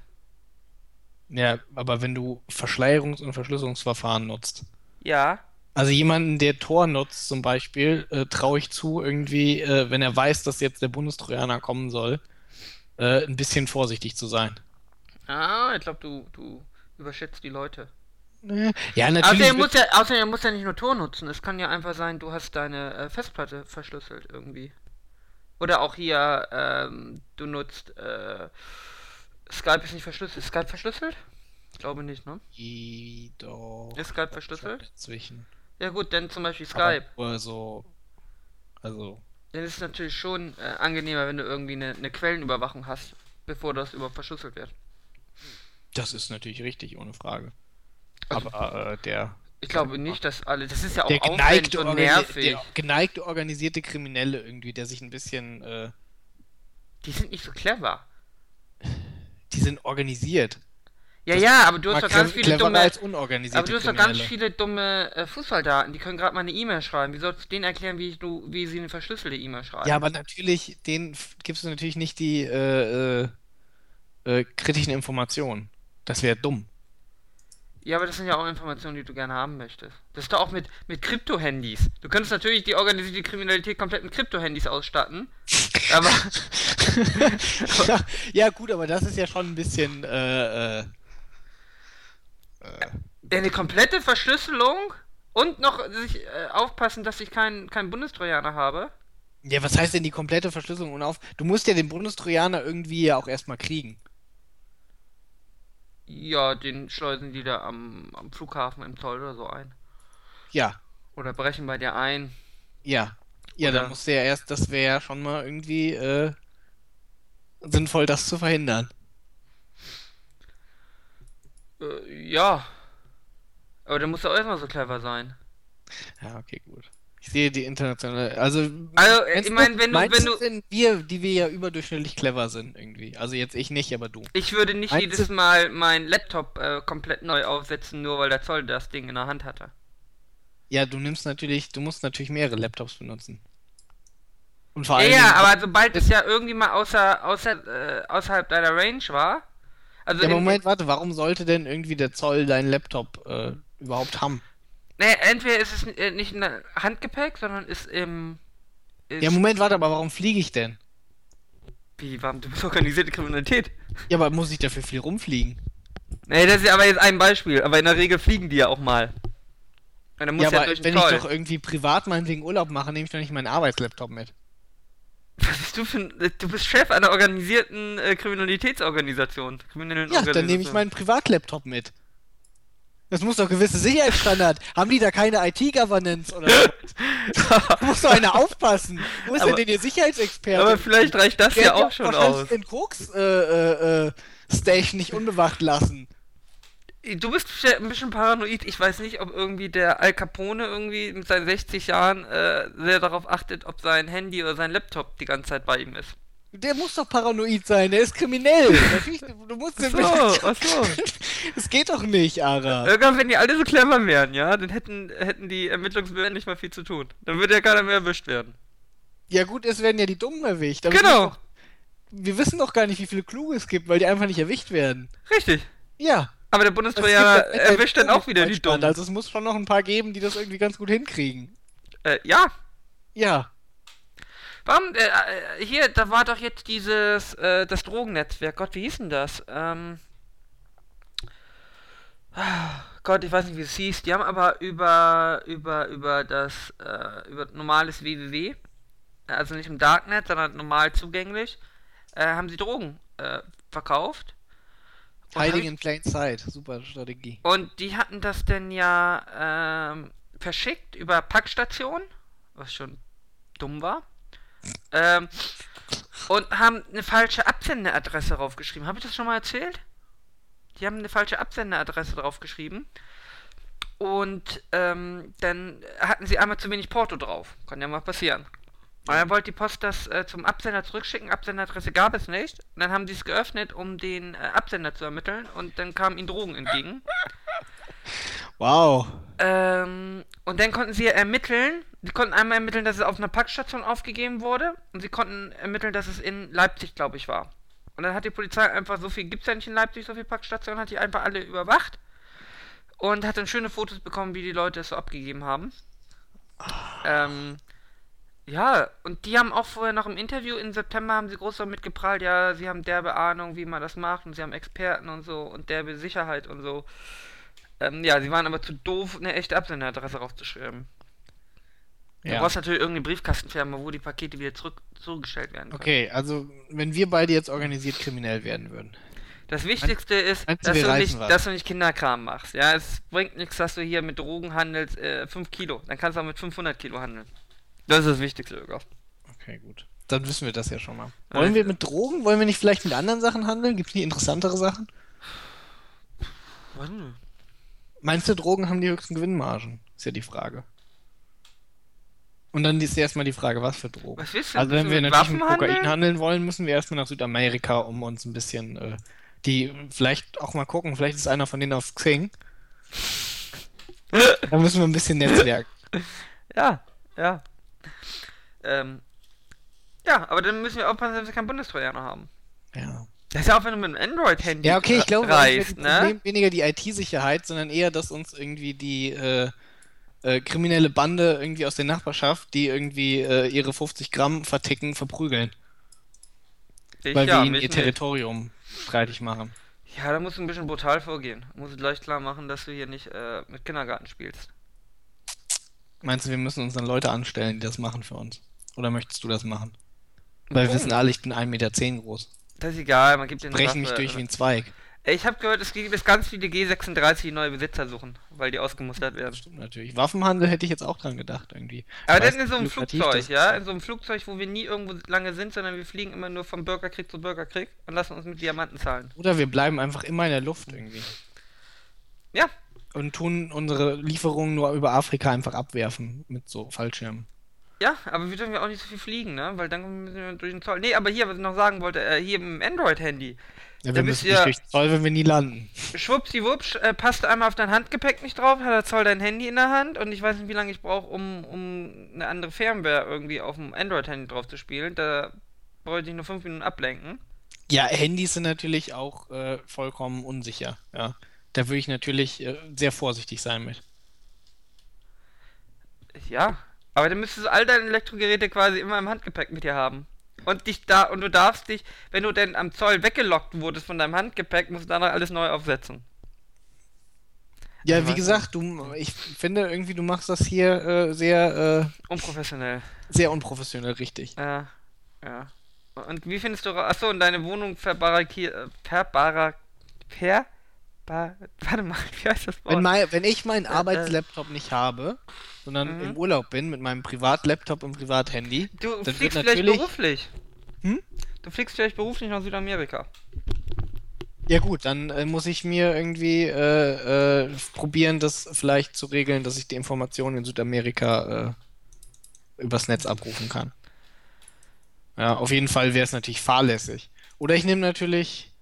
Ja, aber wenn du Verschleierungs- und Verschlüsselungsverfahren nutzt. Ja, Also jemanden, der Tor nutzt zum Beispiel, äh, traue ich zu, irgendwie, äh, wenn er weiß, dass jetzt der Bundestrojaner kommen soll, äh, ein bisschen vorsichtig zu sein. ah, ich glaube, du, du überschätzt die Leute. Ja, natürlich. Außerdem muss, ja, außerdem muss ja nicht nur Tor nutzen. Es kann ja einfach sein, du hast deine äh, Festplatte verschlüsselt irgendwie. Oder auch hier, ähm, du nutzt, äh, Skype ist nicht verschlüsselt. Ist Skype verschlüsselt? Ich glaube nicht, ne? I- doch. Ist Skype verschlüsselt? Dazwischen. Ja gut, dann zum Beispiel Skype. Aber nur so. Also. Dann ist es natürlich schon äh, angenehmer, wenn du irgendwie eine, eine Quellenüberwachung hast, bevor das überhaupt verschlüsselt wird. Das ist natürlich richtig, ohne Frage. Aber äh, der. Ich glaube nicht, dass alle. Das ist ja auch Der aufwendig geneigte, und nervig. der geneigte organisierte Kriminelle irgendwie, der sich ein bisschen. Äh, Die sind nicht so clever. die sind organisiert. Ja, Das ja, aber du hast doch ganz viele dumme. als unorganisierte Aber du hast doch ganz viele dumme äh, Fußsoldaten, die können gerade mal eine E-Mail schreiben. Wie sollst du denen erklären, wie, du, wie sie eine verschlüsselte E-Mail schreiben? Ja, aber natürlich, denen gibst du natürlich nicht die äh, äh, äh, kritischen Informationen. Das wäre dumm. Ja, aber das sind ja auch Informationen, die du gerne haben möchtest. Das ist doch auch mit, mit Krypto-Handys. Du könntest natürlich die organisierte Kriminalität komplett mit Krypto-Handys ausstatten. Aber ja, ja, gut, aber das ist ja schon ein bisschen. Äh, äh, ja, eine komplette Verschlüsselung und noch sich äh, aufpassen, dass ich keinen keinen Bundestrojaner habe. ja, was heißt denn die komplette Verschlüsselung und auf? Du musst ja den Bundestrojaner irgendwie ja auch erstmal kriegen. Ja, den schleusen die da am, am Flughafen im Zoll oder so ein. Ja, Oder brechen bei dir ein. ja. Ja, Oder- dann musst du ja erst, das wäre ja schon mal irgendwie äh, sinnvoll, das zu verhindern. Äh, ja. Aber der muss ja auch erstmal so clever sein. Ja, okay, gut. Ich sehe die internationale. Also, Also, ich mein, wenn du- wenn du- denn wir, die wir ja überdurchschnittlich clever sind, irgendwie. Also jetzt ich nicht, aber du. Ich würde nicht Meinst jedes Mal meinen Laptop äh, komplett neu aufsetzen, nur weil der Zoll das Ding in der Hand hatte. Ja, du nimmst natürlich, du musst natürlich mehrere Laptops benutzen. Und vor allem. ja, aber sobald es ja irgendwie mal außer, außer, äh, außerhalb deiner Range war. Also Ja, Moment, warte, warum sollte denn irgendwie der Zoll deinen Laptop äh, überhaupt haben? Nee, entweder ist es äh, nicht in der Handgepäck, sondern ist im. Ist, Ja, Moment, warte, aber warum fliege ich denn? Wie, warum? Du bist organisierte Kriminalität. Ja, aber muss ich dafür viel rumfliegen? Nee, das ist ja aber jetzt ein Beispiel, aber in der Regel fliegen die ja auch mal. Und dann muss Ja, ja, aber wenn den ich Zoll. doch irgendwie privat meinetwegen Urlaub mache, nehme ich doch nicht meinen Arbeitslaptop mit. Was bist du für ein. äh, Du bist Chef einer organisierten äh, Kriminalitätsorganisation. Kriminellen Ja, dann nehme ich meinen Privatlaptop mit. Das muss doch gewisse Sicherheitsstandard. Haben die da keine IT-Governance oder so? Muss doch einer aufpassen. Wo ist Aber- denn ihr Sicherheitsexperte? Aber vielleicht reicht das Der ja auch schon aus. den Koks äh, äh, äh, Station nicht unbewacht lassen. Du bist ein bisschen paranoid. Ich weiß nicht, ob irgendwie der Al Capone irgendwie mit seinen 60 Jahren äh, sehr darauf achtet, ob sein Handy oder sein Laptop die ganze Zeit bei ihm ist. Der muss doch paranoid sein, der ist kriminell. Natürlich, du musst den So, ach so. Das geht doch nicht, Ara. Irgendwann, wenn die alle so clever wären, ja, dann hätten, hätten die Ermittlungsbehörden nicht mal viel zu tun. Dann würde ja keiner mehr erwischt werden. Ja gut, es werden ja die Dummen erwischt. aber Genau. Doch, wir wissen doch gar nicht, wie viele Kluge es gibt, weil die einfach nicht erwischt werden. Richtig. Ja. Aber der ja erwischt dann keine auch wieder die Dummen. Also es muss schon noch ein paar geben, die das irgendwie ganz gut hinkriegen. Äh, ja. Ja. Warum, äh, äh, hier, da war doch jetzt dieses, äh, das Drogennetzwerk. Gott, wie hieß denn das? Ähm. ah, Gott, ich weiß nicht, wie es hieß. Die haben aber über, über, über das, äh, über normales www, also nicht im Darknet, sondern normal zugänglich, äh, haben sie Drogen, äh, verkauft. Und Hiding haben- in plain sight. Super Strategie. Und die hatten das denn ja ähm, verschickt über Packstation, was schon dumm war. Ähm, und haben eine falsche Absenderadresse draufgeschrieben. Habe ich das schon mal erzählt? Die haben eine falsche Absenderadresse draufgeschrieben. Und ähm, dann hatten sie einmal zu wenig Porto drauf. Kann ja mal passieren. Und dann wollte die Post das äh, zum Absender zurückschicken. Absenderadresse gab es nicht. Und dann haben sie es geöffnet, um den äh, Absender zu ermitteln. Und dann kamen ihnen Drogen entgegen. Wow. Ähm, und dann konnten sie ermitteln. Sie konnten einmal ermitteln, dass es auf einer Packstation aufgegeben wurde. Und sie konnten ermitteln, dass es in Leipzig, glaube ich, war. Und dann hat die Polizei einfach so viel, gibt es ja nicht in Leipzig so viele Packstationen, hat die einfach alle überwacht. Und hat dann schöne Fotos bekommen, wie die Leute es so abgegeben haben. Ähm, ja, und die haben auch vorher noch im Interview im September haben sie groß damit geprahlt, ja, sie haben derbe Ahnung, wie man das macht und sie haben Experten und so und derbe Sicherheit und so. Ähm, ja, sie waren aber zu doof, eine echte Absenderadresse rauszuschreiben. Du Ja. brauchst natürlich irgendeine Briefkastenfirma, wo die Pakete wieder zurück zugestellt werden können. Okay, also wenn wir beide jetzt organisiert kriminell werden würden. Das Wichtigste ist, du, dass du, nicht, dass du nicht Kinderkram machst. Ja, es bringt nichts, dass du hier mit Drogen handelst, äh, 5 Kilo. Dann kannst du auch mit 500 Kilo handeln. Das ist das Wichtigste, Öger. Okay, gut. Dann wissen wir das ja schon mal. Wollen wir mit Drogen? Wollen wir nicht vielleicht mit anderen Sachen handeln? Gibt es nicht interessantere Sachen? Was denn? Meinst du, Drogen haben die höchsten Gewinnmargen? Ist ja die Frage. Und dann ist erstmal die Frage, was für Drogen. Was willst du? Also wenn wir mit natürlich mit Kokain handeln? handeln wollen, müssen wir erstmal nach Südamerika, um uns ein bisschen äh, die vielleicht auch mal gucken, vielleicht ist einer von denen auf Xing. Da müssen wir ein bisschen netzwerken. Ja, ja. Ähm, ja, aber dann müssen wir aufpassen, dass wir keinen Bundestrojaner haben. Ja. Das ist ja auch, wenn du mit einem Android-Handy Ja, okay, ich glaube, das reist, ne? Weniger die IT-Sicherheit, sondern eher, dass uns irgendwie die äh, äh, kriminelle Bande irgendwie aus der Nachbarschaft, die irgendwie äh, ihre 50 Gramm verticken, verprügeln, Ich, weil ja, wir ihnen ihr nicht. Territorium streitig machen. Ja, da musst du ein bisschen brutal vorgehen. Du musst gleich klar machen, dass du hier nicht äh, mit Kindergarten spielst. Meinst du, wir müssen uns dann Leute anstellen, die das machen für uns? Oder möchtest du das machen? Weil wir Oh. wissen alle, ich bin 1,10 Meter groß. Das ist egal, man gibt den Brechen mich durch wie ein Zweig. Ich habe gehört, es gibt ganz viele G36, die neue Besitzer suchen, weil die ausgemustert werden. Stimmt natürlich. Waffenhandel hätte ich jetzt auch dran gedacht, irgendwie. Aber weiß dann in so einem Flugzeug, das ja? ist. In so einem Flugzeug, wo wir nie irgendwo lange sind, sondern wir fliegen immer nur vom Bürgerkrieg zu Bürgerkrieg und lassen uns mit Diamanten zahlen. Oder wir bleiben einfach immer in der Luft irgendwie. Ja, Und tun unsere Lieferungen nur über Afrika einfach abwerfen mit so Fallschirmen. Ja, aber wir dürfen ja auch nicht so viel fliegen, ne? Weil dann müssen wir durch den Zoll. Nee, aber hier, was ich noch sagen wollte, äh, hier im Android-Handy. Ja, wir müssen nicht durch den Zoll, wenn wir nie landen. Schwuppsiwupsch, äh, passt einmal auf dein Handgepäck nicht drauf, hat der Zoll dein Handy in der Hand und ich weiß nicht, wie lange ich brauche, um, um eine andere Firmware irgendwie auf dem Android-Handy drauf zu spielen. Da bräuchte ich nur fünf Minuten ablenken. Ja, Handys sind natürlich auch äh, vollkommen unsicher. Ja. Da würde ich natürlich äh, sehr vorsichtig sein mit. Ja, aber dann müsstest du all deine Elektrogeräte quasi immer im Handgepäck mit dir haben. Und dich da, und du darfst dich, wenn du denn am Zoll weggelockt wurdest von deinem Handgepäck, musst du danach alles neu aufsetzen. Ja, wie gesagt, du, ich finde irgendwie, du machst das hier äh, sehr, äh, Unprofessionell. sehr unprofessionell richtig. Ja, ja. Und wie findest du, achso, und deine Wohnung verbarrikierst, äh, verbarak, per, bar, warte mal, wie heißt das Wort? Wenn, mein, wenn ich meinen äh. Arbeitslaptop nicht habe, sondern Mhm. im Urlaub bin mit meinem Privatlaptop und Privathandy, Du dann wird fliegst vielleicht beruflich. Hm? Du fliegst vielleicht beruflich nach Südamerika. Ja gut, dann äh, muss ich mir irgendwie äh, äh, probieren, das vielleicht zu regeln, dass ich die Informationen in Südamerika äh, übers Netz abrufen kann. Ja, auf jeden Fall wäre es natürlich fahrlässig. Oder ich nehme natürlich,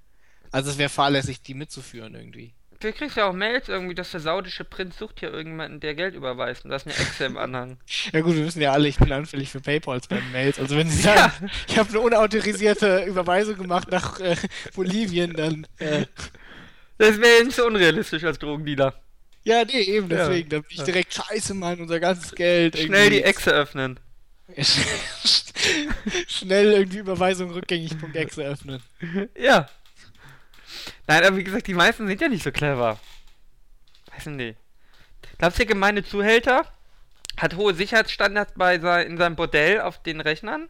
also es wäre fahrlässig, die mitzuführen irgendwie. Du kriegst ja auch Mails irgendwie, dass der saudische Prinz sucht hier irgendjemanden, der Geld überweist. Und da ist eine Exe im Anhang. Ja gut, wir wissen ja alle, ich bin anfällig für Paypals bei Mails. Also wenn Sie Ja. sagen, ich habe eine unautorisierte Überweisung gemacht nach äh, Bolivien, dann äh, Das wäre ja nicht so unrealistisch als Drogendealer. ja, nee, eben Ja. deswegen, dann bin ich direkt scheiße, Mann, unser ganzes Geld. Schnell die irgendwie- Exe öffnen. Schnell irgendwie Überweisung rückgängig.exe öffnen. Ja. Nein, aber wie gesagt, die meisten sind ja nicht so clever. Weiß nicht. Glaubst du, der gemeine Zuhälter hat hohe Sicherheitsstandards bei sein, in seinem Bordell auf den Rechnern?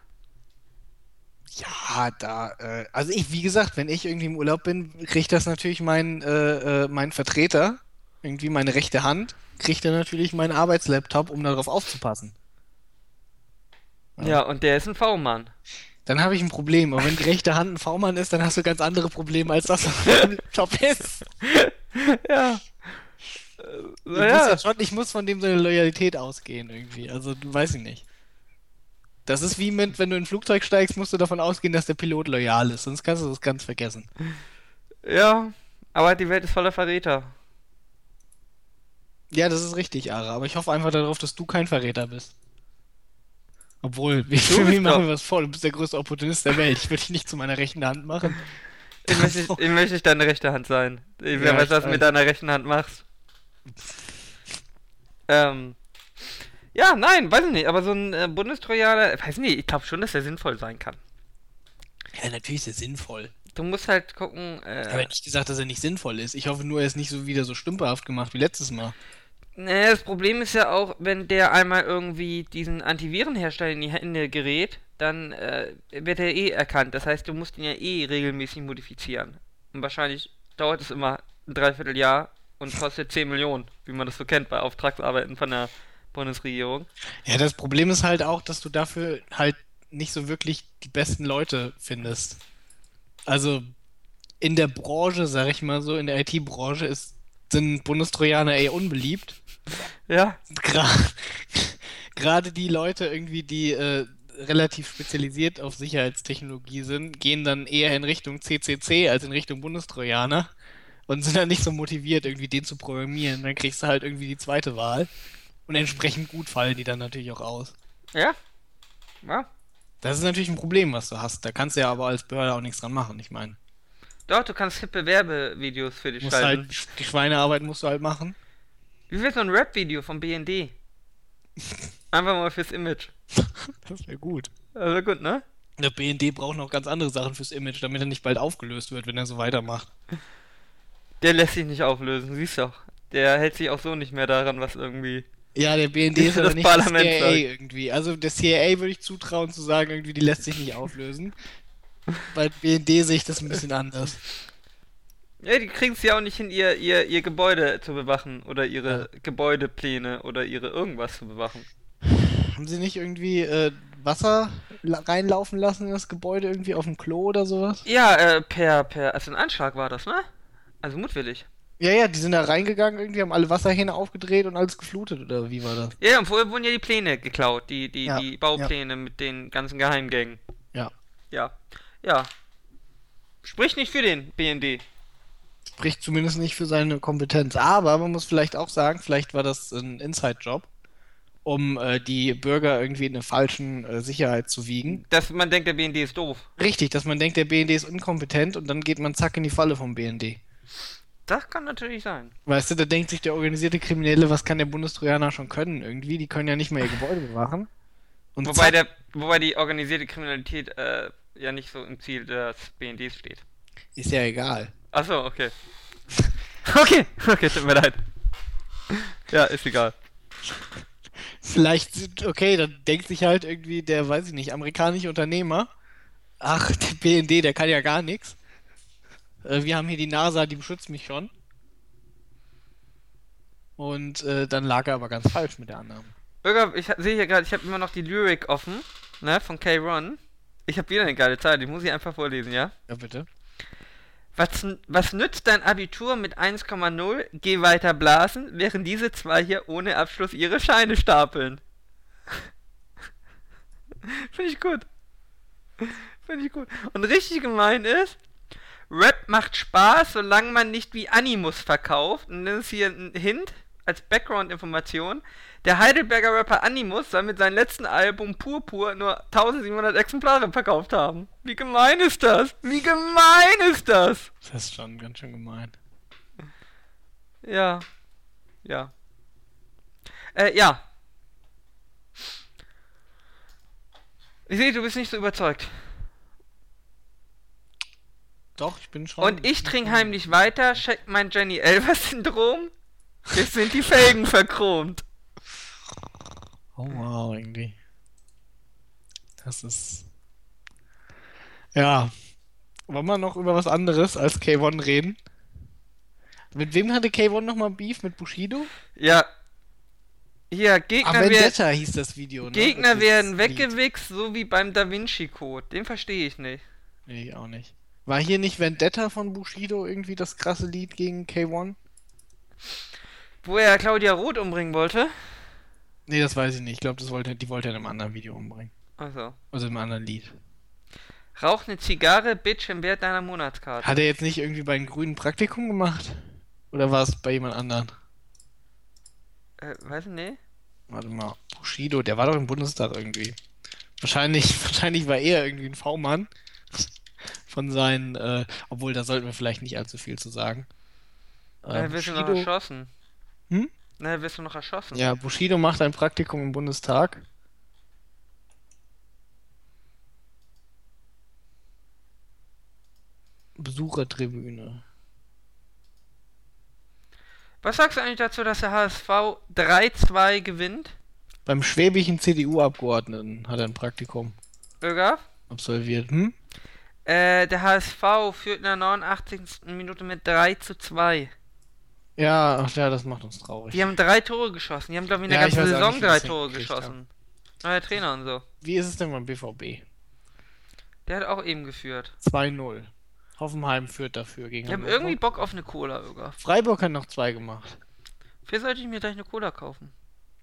Ja, da, äh, also ich, wie gesagt, wenn ich irgendwie im Urlaub bin, kriegt das natürlich mein, äh, äh, mein Vertreter, irgendwie meine rechte Hand, kriegt er natürlich meinen Arbeitslaptop, um darauf aufzupassen. Ja. Ja, und der ist ein V-Mann. Dann habe ich ein Problem. Aber wenn die rechte Hand ein V-Mann ist, dann hast du ganz andere Probleme, als das auf dem Laptop ist. ja. Ich, muss naja. ja schon, ich muss von dem so eine Loyalität ausgehen irgendwie. Also, du weiß ich nicht. Das ist wie mit, wenn du in ein Flugzeug steigst, musst du davon ausgehen, dass der Pilot loyal ist, sonst kannst du das ganz vergessen. Ja, aber die Welt ist voller Verräter. Ja, das ist richtig, Ara, aber ich hoffe einfach darauf, dass du kein Verräter bist. Obwohl, wie, für mich machen wir was vor, du bist der größte Opportunist der Welt. Ich würde dich nicht zu meiner rechten Hand machen. Ich möchte, ich, ich möchte nicht deine rechte Hand sein. Ich, wer Ja, weiß, ich was du mit deiner rechten Hand machst. Ähm. Ja, nein, weiß ich nicht, aber so ein äh, Bundestrojaner, weiß nicht, ich glaube schon, dass der sinnvoll sein kann. Ja, natürlich ist es sinnvoll. du musst halt gucken. Äh, Ich habe ja nicht gesagt, dass er nicht sinnvoll ist. Ich hoffe nur, er ist nicht so wieder so stümperhaft gemacht wie letztes Mal. Naja, das Problem ist ja auch, wenn der einmal irgendwie diesen Antivirenhersteller in die Hände gerät, dann äh, wird er eh erkannt. Das heißt, du musst ihn ja eh regelmäßig modifizieren. Und wahrscheinlich dauert es immer ein Dreivierteljahr und kostet 10 Millionen, wie man das so kennt bei Auftragsarbeiten von der Bundesregierung. Ja, das Problem ist halt auch, dass du dafür halt nicht so wirklich die besten Leute findest. Also in der Branche, sag ich mal so, in der IT-Branche ist, sind Bundestrojaner eher unbeliebt. Ja, Gerade die Leute irgendwie, die äh, relativ spezialisiert auf Sicherheitstechnologie sind, gehen dann eher in Richtung CCC als in Richtung Bundestrojaner und sind dann nicht so motiviert, irgendwie den zu programmieren. Dann kriegst du halt irgendwie die zweite Wahl. Und entsprechend gut fallen die dann natürlich auch aus. ja, ja. Das ist natürlich ein Problem, was du hast. Da kannst du ja aber als Behörde auch nichts dran machen. Ich meine, Doch, du kannst hippe Werbevideos für dich musst schalten. halt, die Schweinearbeit musst du halt machen. Wie wäre so ein Rap-Video vom BND? Einfach mal fürs Image. Das wäre gut. Das wär gut, ne? Der BND braucht noch ganz andere Sachen fürs Image, damit er nicht bald aufgelöst wird, wenn er so weitermacht. Der lässt sich nicht auflösen, siehst doch. Der hält sich auch so nicht mehr daran, was irgendwie. Ja, der BND Ist aber das nicht das Parlament CIA sagt. irgendwie. Also der CIA würde ich zutrauen zu sagen, irgendwie, die lässt sich nicht auflösen. Bei BND sehe ich das ein bisschen anders. Ja, die kriegen es ja auch nicht hin, ihr, ihr, ihr Gebäude zu bewachen oder ihre Gebäudepläne oder ihre irgendwas zu bewachen. Haben sie nicht irgendwie äh, Wasser la- reinlaufen lassen in das Gebäude irgendwie auf dem Klo oder sowas? Ja, äh, per, per, also ein Anschlag war das, ne? Also mutwillig. Ja, ja, die sind da reingegangen, irgendwie haben alle Wasserhähne aufgedreht und alles geflutet, oder wie war das? Ja, und vorher wurden ja die Pläne geklaut, die, die, Ja, die Baupläne mit den ganzen Geheimgängen. Ja. Ja. Ja. Spricht nicht für den BND. Spricht zumindest nicht für seine Kompetenz. Aber man muss vielleicht auch sagen, vielleicht war das ein Inside-Job, um äh, die Bürger irgendwie in eine falschen äh, Sicherheit zu wiegen. Dass man denkt, der BND ist doof. Richtig, dass man denkt, der BND ist inkompetent und dann geht man zack in die Falle vom BND. Das kann natürlich sein. Weißt du, da denkt sich der organisierte Kriminelle, was kann der Bundestrojaner schon können irgendwie? Die können ja nicht mal ihr Gebäude bewachen. Und Wobei, zack, der, wobei die organisierte Kriminalität äh, ja nicht so im Ziel des BNDs steht. ist ja egal. Achso, okay. okay, okay, tut mir leid. Ja, ist egal. Vielleicht, okay, dann denkt sich halt irgendwie der, weiß ich nicht, amerikanische Unternehmer, ach, der BND, der kann ja gar nichts. Äh, Wir haben hier die NASA, die beschützt mich schon. Und äh, dann lag er aber ganz falsch mit der Annahme. Bürger, ich sehe hier gerade, ich habe immer noch die Lyric offen, ne, von K-Ron. Ich habe wieder eine geile Zeit, die muss ich einfach vorlesen, ja? Ja, bitte. Was, was nützt dein Abitur mit 1,0? Geh weiter blasen, während diese zwei hier ohne Abschluss ihre Scheine stapeln. Finde ich gut. Finde ich gut. Und richtig gemein ist, Rap macht Spaß, solange man nicht wie Animus verkauft. Und das ist hier ein Hint als Background-Information. Der Heidelberger Rapper Animus soll mit seinem letzten Album Purpur nur 1700 Exemplare verkauft haben. Wie gemein ist das? Wie gemein ist das? Das ist schon ganz schön gemein. Ja. Ja. Äh, ja. Ich sehe, du bist nicht so überzeugt. Doch, ich bin schon. Und ich trinke heimlich weiter, check mein Jenny Elver-Syndrom. Jetzt sind die Felgen verchromt. Oh wow, irgendwie. Das ist. Ja. Wollen wir noch über was anderes als K1 reden? Mit wem hatte K1 nochmal Beef? Mit Bushido? Ja. Hier, Ah, Gegner, wer Vendetta hieß das Video, ne? Gegner Das werden weggewichst, so wie beim Da Vinci Code. Den verstehe ich nicht. Nee, ich auch nicht. War hier nicht Vendetta von Bushido irgendwie das krasse Lied gegen K1? Wo er Claudia Roth umbringen wollte. Nee, das weiß ich nicht. Ich glaube, das wollte, die wollte er in einem anderen Video umbringen. Also. Also in einem anderen Lied. Rauch eine Zigarre, Bitch, im Wert deiner Monatskarte. Hat er jetzt nicht irgendwie bei den Grünen Praktikum gemacht? Oder war es bei jemand anderen? Äh, weiß ich nicht. Warte mal, Bushido, der war doch im Bundestag irgendwie. Wahrscheinlich, wahrscheinlich war er irgendwie ein V-Mann von seinen, äh, obwohl da sollten wir vielleicht nicht allzu viel zu sagen. Äh, du noch Bushido, erschossen. Hm? Na, wirst du noch erschossen. ja, Bushido macht ein Praktikum im Bundestag. Besuchertribüne. Was sagst du eigentlich dazu, dass der HSV 3-2 gewinnt? Beim schwäbischen CDU-Abgeordneten hat er ein Praktikum Ögaf? absolviert. Hm? Äh, der HSV führt in der 89. Minute mit 3 zu 2. Ja, ach ja, das macht uns traurig. Die haben drei Tore geschossen. Die haben, glaube ich, in der Ja, ganzen Saison nicht, drei Tore geschossen. Neuer Trainer und so. Wie ist es denn beim BVB? Der hat auch eben geführt. 2-0. Hoffenheim führt dafür gegen Ich habe irgendwie Bock auf eine Cola, Ögaf. Freiburg hat noch zwei gemacht. Für sollte ich mir gleich eine Cola kaufen.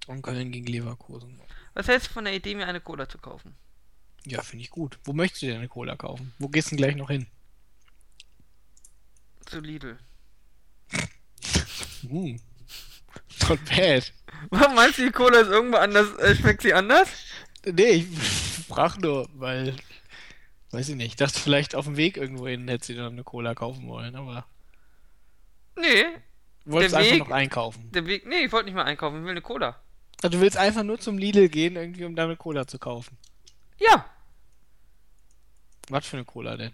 Und Köln gegen Leverkusen. Was hältst du von der Idee, mir eine Cola zu kaufen? Ja, finde ich gut. Wo möchtest du denn eine Cola kaufen? Wo gehst du denn gleich noch hin? Zu Lidl. Hm. Not bad. Warum meinst du, die Cola ist irgendwo anders? Äh, schmeckt sie anders? Nee, ich frag nur, weil. Weiß ich nicht. Ich dachte vielleicht auf dem Weg irgendwo hin hätte sie dann eine Cola kaufen wollen, aber. Nee. Du wolltest Der einfach Weg- noch einkaufen. Der Weg. Nee, ich wollte nicht mal einkaufen. Ich will eine Cola. Also du willst einfach nur zum Lidl gehen, irgendwie, um da eine Cola zu kaufen. Ja. Was für eine Cola denn?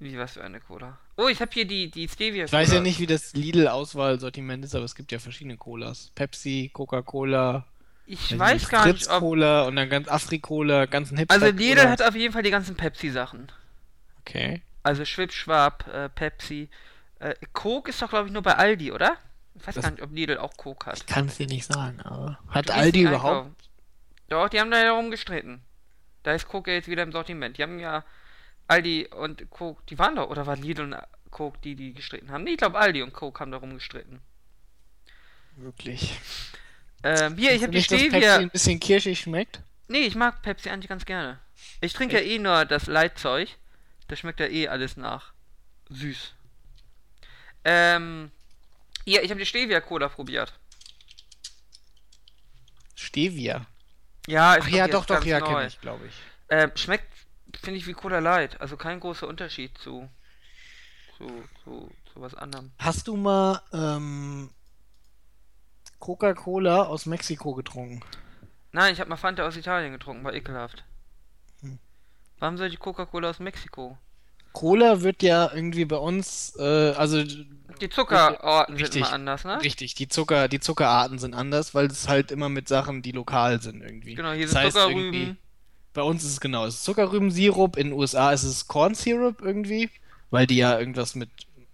Wie, was für eine Cola? Oh, ich habe hier die, die Stevia Ich weiß ja nicht, wie das Lidl-Auswahlsortiment ist, aber es gibt ja verschiedene Colas. Pepsi, Coca-Cola, Ich weiß gar nicht, ob. Fritz-Cola und dann ganz Afri-Cola, ganzen hipster Also Lidl hat auf jeden Fall die ganzen Pepsi-Sachen. Okay. Also Schwip, Schwab, äh, Pepsi. Äh, Coke ist doch, glaube ich, nur bei Aldi, oder? Ich weiß Das- gar nicht, ob Lidl auch Coke hat. Kann es dir nicht sagen, aber. Hat Aldi überhaupt? einkaufen. Doch, die haben da ja rumgestritten. Da ist Coke jetzt wieder im Sortiment. Die haben ja Aldi und Coke, die waren doch, oder war Lidl und Coke, die die gestritten haben? Nee, ich glaube Aldi und Coke haben da rumgestritten. Wirklich. Ähm, hier, ich habe die Stevia. ein bisschen kirschig schmeckt? Nee, ich mag Pepsi eigentlich ganz gerne. Ich trinke ja eh nur das Leitzeug. Da schmeckt ja eh alles nach. Süß. Ähm. Hier, ich habe die Stevia Cola probiert. Stevia. Ja, ist Ach ja, ich, doch, doch, ja, kenne ich, glaube ich. Ähm, schmeckt, finde ich, wie Cola Light. Also kein großer Unterschied zu, zu, zu, zu was anderem. Hast du mal ähm, Coca-Cola aus Mexiko getrunken? Nein, ich habe mal Fanta aus Italien getrunken, war ekelhaft. Hm. Warum soll die Coca-Cola aus Mexiko? Cola wird ja irgendwie bei uns, äh, also Die Zuckerorten sind immer anders, ne? richtig, die Zucker, die Zuckerarten sind anders, weil es halt immer mit Sachen, die lokal sind irgendwie. Genau, hier Das sind Zuckerrüben. Bei uns ist es genau, es ist Zuckerrübensirup, in den USA ist es Corn Syrup irgendwie, weil die ja irgendwas mit,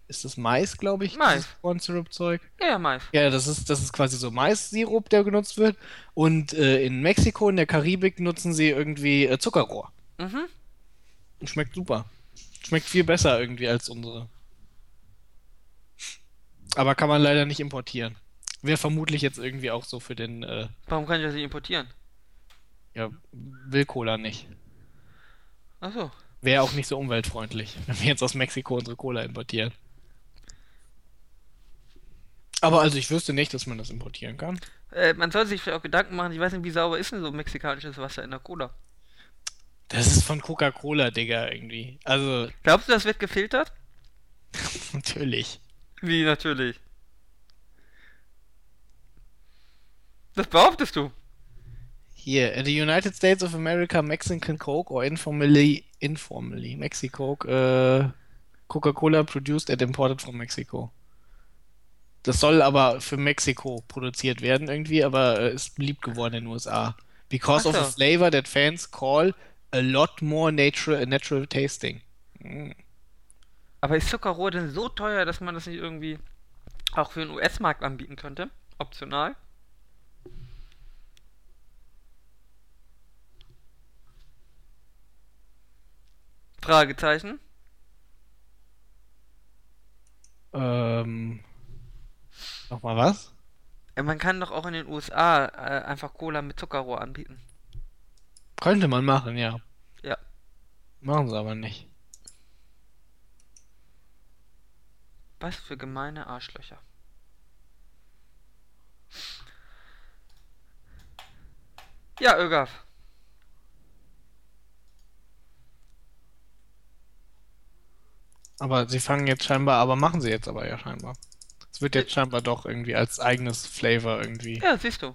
ist das Mais, glaube ich? Mais. Corn Syrup Zeug. Ja, ja, Mais. Ja, das ist, das ist quasi so Mais-Sirup, der genutzt wird. Und äh, in Mexiko, in der Karibik, nutzen sie irgendwie äh, Zuckerrohr. Mhm. Und schmeckt super. Schmeckt viel besser irgendwie als unsere. Aber kann man leider nicht importieren. Wäre vermutlich jetzt irgendwie auch so für den, äh, Warum kann ich das nicht importieren? Ja, will Cola nicht. Achso. Wäre auch nicht so umweltfreundlich, wenn wir jetzt aus Mexiko unsere Cola importieren. Aber also ich wüsste nicht, dass man das importieren kann. Äh, man soll sich vielleicht auch Gedanken machen, ich weiß nicht, wie sauber ist denn so mexikanisches Wasser in der Cola? Das ist von Coca-Cola, Digga, irgendwie. Also, Glaubst du, das wird gefiltert? natürlich. Wie, natürlich. Das behauptest du. Hier, in the United States of America, Mexican Coke or informally, informally, Mexico, äh, Coca-Cola produced and imported from Mexico. Das soll aber für Mexiko produziert werden irgendwie, aber äh, ist beliebt geworden in den USA. Because Ach of the so. flavor that fans call a lot more natural, natural tasting. Mm. Aber ist Zuckerrohr denn so teuer, dass man das nicht irgendwie auch für den US-Markt anbieten könnte? Optional? Fragezeichen. Ähm, nochmal was? Man kann doch auch in den USA äh, einfach Cola mit Zuckerrohr anbieten. Könnte man machen, ja. Ja. Machen sie aber nicht. Was für gemeine Arschlöcher. Ja, Ögaf. Aber sie fangen jetzt scheinbar, aber machen sie jetzt aber ja scheinbar. Es wird jetzt scheinbar doch irgendwie als eigenes Flavor irgendwie Ja, siehst du.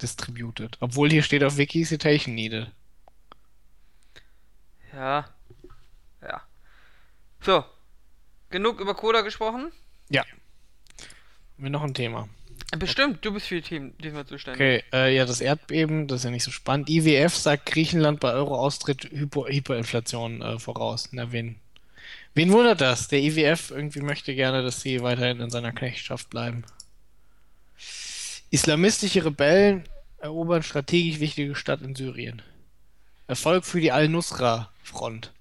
distributed. Obwohl hier steht auf Wiki Citation needed. Ja. Ja. So. Genug über Cola gesprochen? Ja. Haben wir noch ein Thema? Bestimmt, du bist für die Themen, Thema zuständig. Okay, äh, ja, das Erdbeben, das ist ja nicht so spannend. IWF sagt Griechenland bei Euro-Austritt Hyperinflation äh, voraus. Na, wen, wen wundert das? Der IWF irgendwie möchte gerne, dass sie weiterhin in seiner Knechtschaft bleiben. Islamistische Rebellen erobern strategisch wichtige Stadt in Syrien. Erfolg für die Al-Nusra-Front.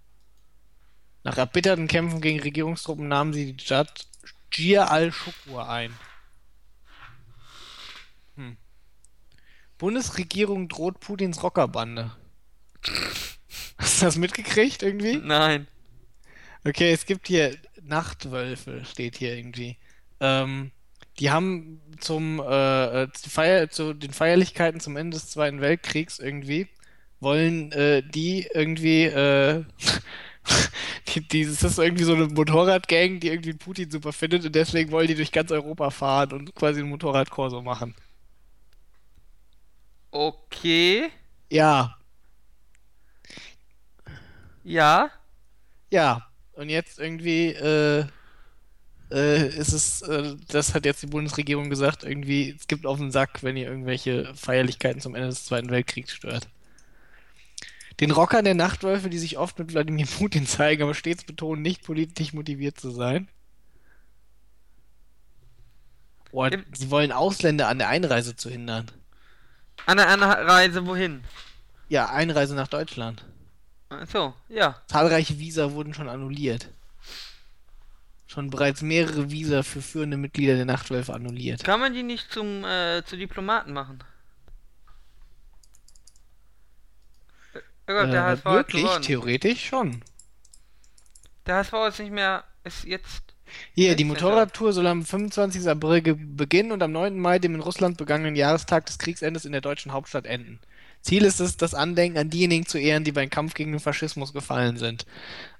Nach erbitterten Kämpfen gegen Regierungstruppen nahmen sie die Stadt Jir al-Shukur ein. Hm. Bundesregierung droht Putins Rockerbande. Hast du das mitgekriegt irgendwie? Nein. Okay, es gibt hier Nachtwölfe, steht hier irgendwie. Ähm, die haben zum äh, Feier, zu den Feierlichkeiten zum Ende des Zweiten Weltkriegs irgendwie wollen äh, die irgendwie äh, die, die, das ist irgendwie so eine Motorradgang, die irgendwie Putin super findet und deswegen wollen die durch ganz Europa fahren und quasi einen Motorradkorso machen. Okay. Ja, Ja. ja. Und jetzt irgendwie äh, äh, ist es, äh, das hat jetzt die Bundesregierung gesagt, irgendwie, es gibt auf den Sack, wenn ihr irgendwelche Feierlichkeiten zum Ende des Zweiten Weltkriegs stört. Den Rockern der Nachtwölfe, die sich oft mit Wladimir Putin zeigen, aber stets betonen, nicht politisch motiviert zu sein. Oh, sie wollen Ausländer an der Einreise zu hindern. An der Anreise wohin? Ja, Einreise nach Deutschland. Ach So, ja. Zahlreiche Visa wurden schon annulliert. Schon bereits mehrere Visa für führende Mitglieder der Nachtwölfe annulliert. Kann man die nicht zum äh, zu Diplomaten machen? Oh Gott, der Äh, HSV wirklich? Theoretisch schon. Der HSV ist nicht mehr, ist jetzt. Hier, die 16.. Motorradtour soll am 25. April beginnen und am 9. Mai, dem in Russland begangenen Jahrestag des Kriegsendes in der deutschen Hauptstadt enden. Ziel ist es, das Andenken an diejenigen zu ehren, die beim Kampf gegen den Faschismus gefallen sind,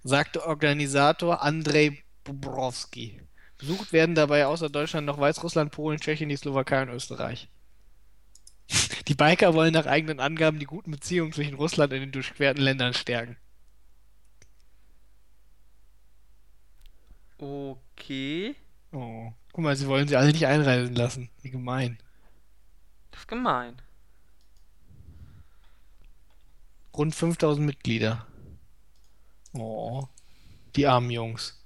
sagte Organisator Andrei Bobrowski. Besucht werden dabei außer Deutschland noch Weißrussland, Polen, Tschechien, die Slowakei und Österreich. Die Biker wollen nach eigenen Angaben die guten Beziehungen zwischen Russland und den durchquerten Ländern stärken. Okay. Oh. Guck mal, sie wollen sie alle nicht einreisen lassen. Wie gemein. Das ist gemein. Rund 5000 Mitglieder. Oh. Die armen Jungs.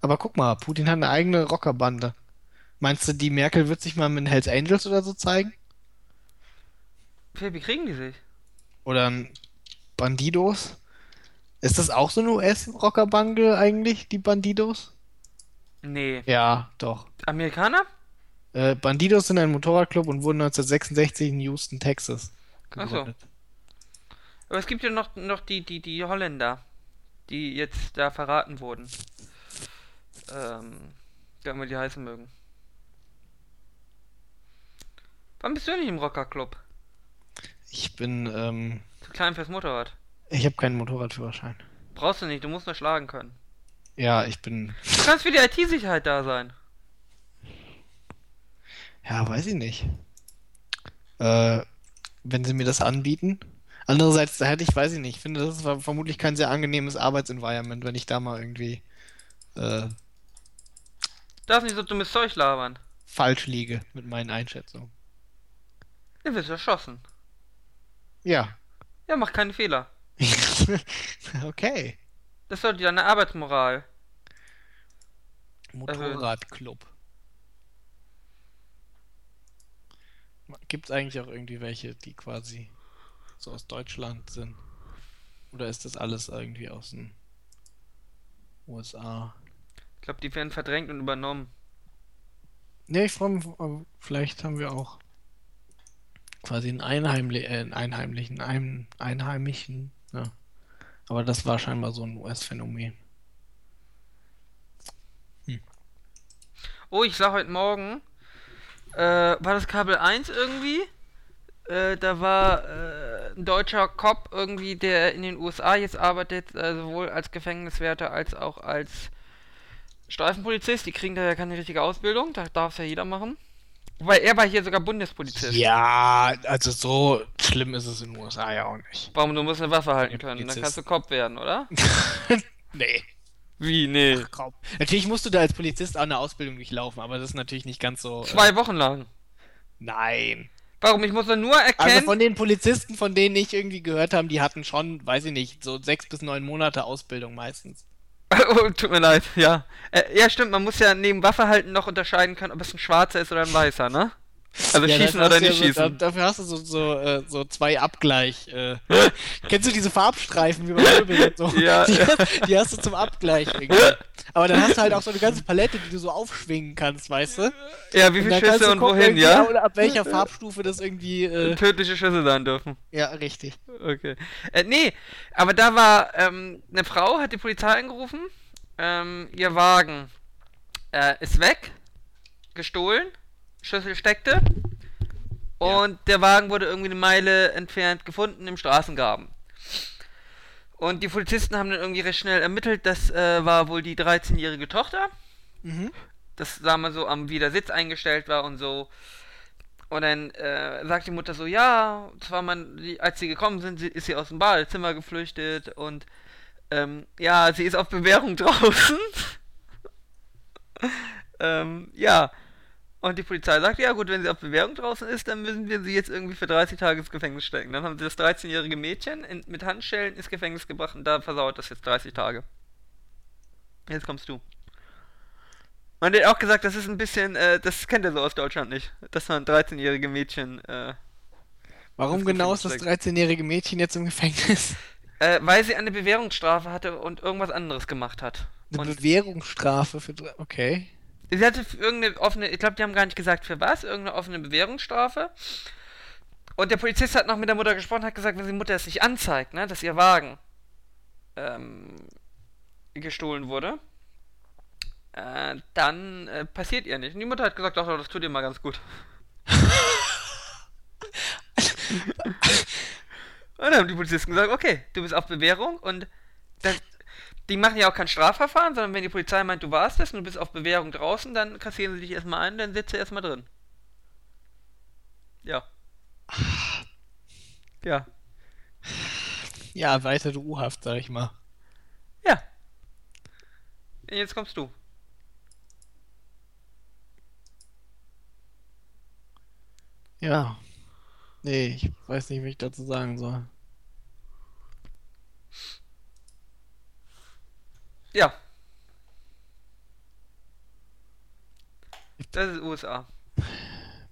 Aber guck mal, Putin hat eine eigene Rockerbande. Meinst du, die Merkel wird sich mal mit den Hells Angels oder so zeigen? Wie kriegen die sich? Oder ein Bandidos? Ist das auch so eine US-Rockerbande eigentlich, die Bandidos? Nee. Ja, doch. Amerikaner? Äh, Bandidos sind ein Motorradclub und wurden 1966 in Houston, Texas Ach so. gegründet. Aber es gibt ja noch, noch die, die, die Holländer, die jetzt da verraten wurden. Ähm, wie immer die heißen mögen. Wann bist du nicht im Rockerclub? Ich bin, ähm, Zu klein fürs Motorrad. ich habe keinen Motorradführerschein. Brauchst du nicht, du musst nur schlagen können. Ja, ich bin, Du kannst für die IT-Sicherheit da sein. ja, weiß ich nicht. Äh, wenn sie mir das anbieten. Andererseits, da hätte ich, weiß ich nicht, ich finde, das ist ver- vermutlich kein sehr angenehmes Arbeitsenvironment, wenn ich da mal irgendwie äh, Darfst nicht so dummes Zeug labern. falsch liege mit meinen Einschätzungen. Dann wirst du erschossen. Ja. Ja, mach keine Fehler. Okay. Das sollte deine Arbeitsmoral. Motorradclub. Gibt es eigentlich auch irgendwie welche, die quasi so aus Deutschland sind? Oder ist das alles irgendwie aus den USA? Ich glaube, die werden verdrängt und übernommen. Ne, ich freue mich, vielleicht haben wir auch quasi einen, Einheimli äh, einen einheimlichen, einen einheimischen, ja. Aber das war scheinbar so ein US-Phänomen. Oh, ich sah heute Morgen, äh, war das Kabel 1 irgendwie? Äh, da war äh, ein deutscher Cop irgendwie, der in den USA jetzt arbeitet, äh, sowohl als Gefängniswärter als auch als Streifenpolizist. Die kriegen da ja keine richtige Ausbildung, da darf es ja jeder machen. Weil er war hier sogar Bundespolizist. Ja, also so schlimm ist es in den USA ja auch nicht. Warum du musst eine Waffe halten können, dann kannst du Cop werden, oder? Nee. Wie, nee. Ach, kaum. Natürlich musst du da als Polizist auch eine Ausbildung durchlaufen, aber das ist natürlich nicht ganz so. äh, Zwei Wochen lang. Nein. Warum? Ich muss nur Also erkennen. von den Polizisten, von denen ich irgendwie gehört habe, die hatten schon, weiß ich nicht, so sechs bis neun Monate Ausbildung meistens. oh, tut mir leid, ja. Äh, ja, stimmt, man muss ja neben Waffe halten noch unterscheiden können, ob es ein schwarzer ist oder ein weißer, ne? Also Ja, schießen oder nicht ja so, schießen. Da, dafür hast du so, so, äh, so zwei Abgleich. Äh. Kennst du diese Farbstreifen wie bei Möbeln und so? Ja, die. Hast, die hast du zum Abgleich irgendwie. Aber dann hast du halt auch so eine ganze Palette, die du so aufschwingen kannst, weißt du? Ja, wie viele Schüsse und gucken, wohin, ja? Oder ab welcher Farbstufe das irgendwie. Äh, Tödliche Schüsse sein dürfen. ja, richtig. Okay. Äh, nee, aber da war ähm, eine Frau, hat die Polizei angerufen. Ähm, ihr Wagen äh, ist weg, gestohlen, Schlüssel steckte und der Wagen wurde irgendwie eine Meile entfernt gefunden im Straßengraben. Und die Polizisten haben dann irgendwie recht schnell ermittelt, das äh, war wohl die 13-jährige Tochter. Mhm. das sagen wir so am wie der Sitz eingestellt war und so. Und dann äh, sagt die Mutter so, ja, zwar man, als sie gekommen sind, sie, ist sie aus dem Badezimmer geflüchtet und ähm, ja, sie ist auf Bewährung draußen. ähm, ja. Und die Polizei sagt, ja gut, wenn sie auf Bewährung draußen ist, dann müssen wir sie jetzt irgendwie für 30 Tage ins Gefängnis stecken. Dann haben sie das 13-jährige Mädchen in, mit Handschellen ins Gefängnis gebracht und da versauert das jetzt 30 Tage. Jetzt kommst du. Er hat auch gesagt, das ist ein bisschen, äh, das kennt er so aus Deutschland nicht. Dass man 13-jährige Mädchen, äh, Warum genau ist das Gefängnis 13-jährige Mädchen jetzt im Gefängnis? äh, weil sie eine Bewährungsstrafe hatte und irgendwas anderes gemacht hat. Eine Und Bewährungsstrafe für. Okay. Sie hatte irgendeine offene, ich glaube, die haben gar nicht gesagt für was, irgendeine offene Bewährungsstrafe. Und der Polizist hat noch mit der Mutter gesprochen, hat gesagt, wenn die Mutter es nicht anzeigt, ne, dass ihr Wagen ähm, gestohlen wurde, äh, dann äh, passiert ihr nicht. Und die Mutter hat gesagt, ach, das tut ihr mal ganz gut. Und dann haben die Polizisten gesagt, okay, du bist auf Bewährung und das, die machen ja auch kein Strafverfahren, sondern wenn die Polizei meint, du warst es und du bist auf Bewährung draußen, dann kassieren sie dich erstmal ein, dann sitzt du erstmal drin. Ja. Ja. Ja, weitere U-Haft, sag ich mal. Ja. Jetzt kommst du. Ja. Nee, ich weiß nicht, was ich dazu sagen soll. Ja. Das ist USA.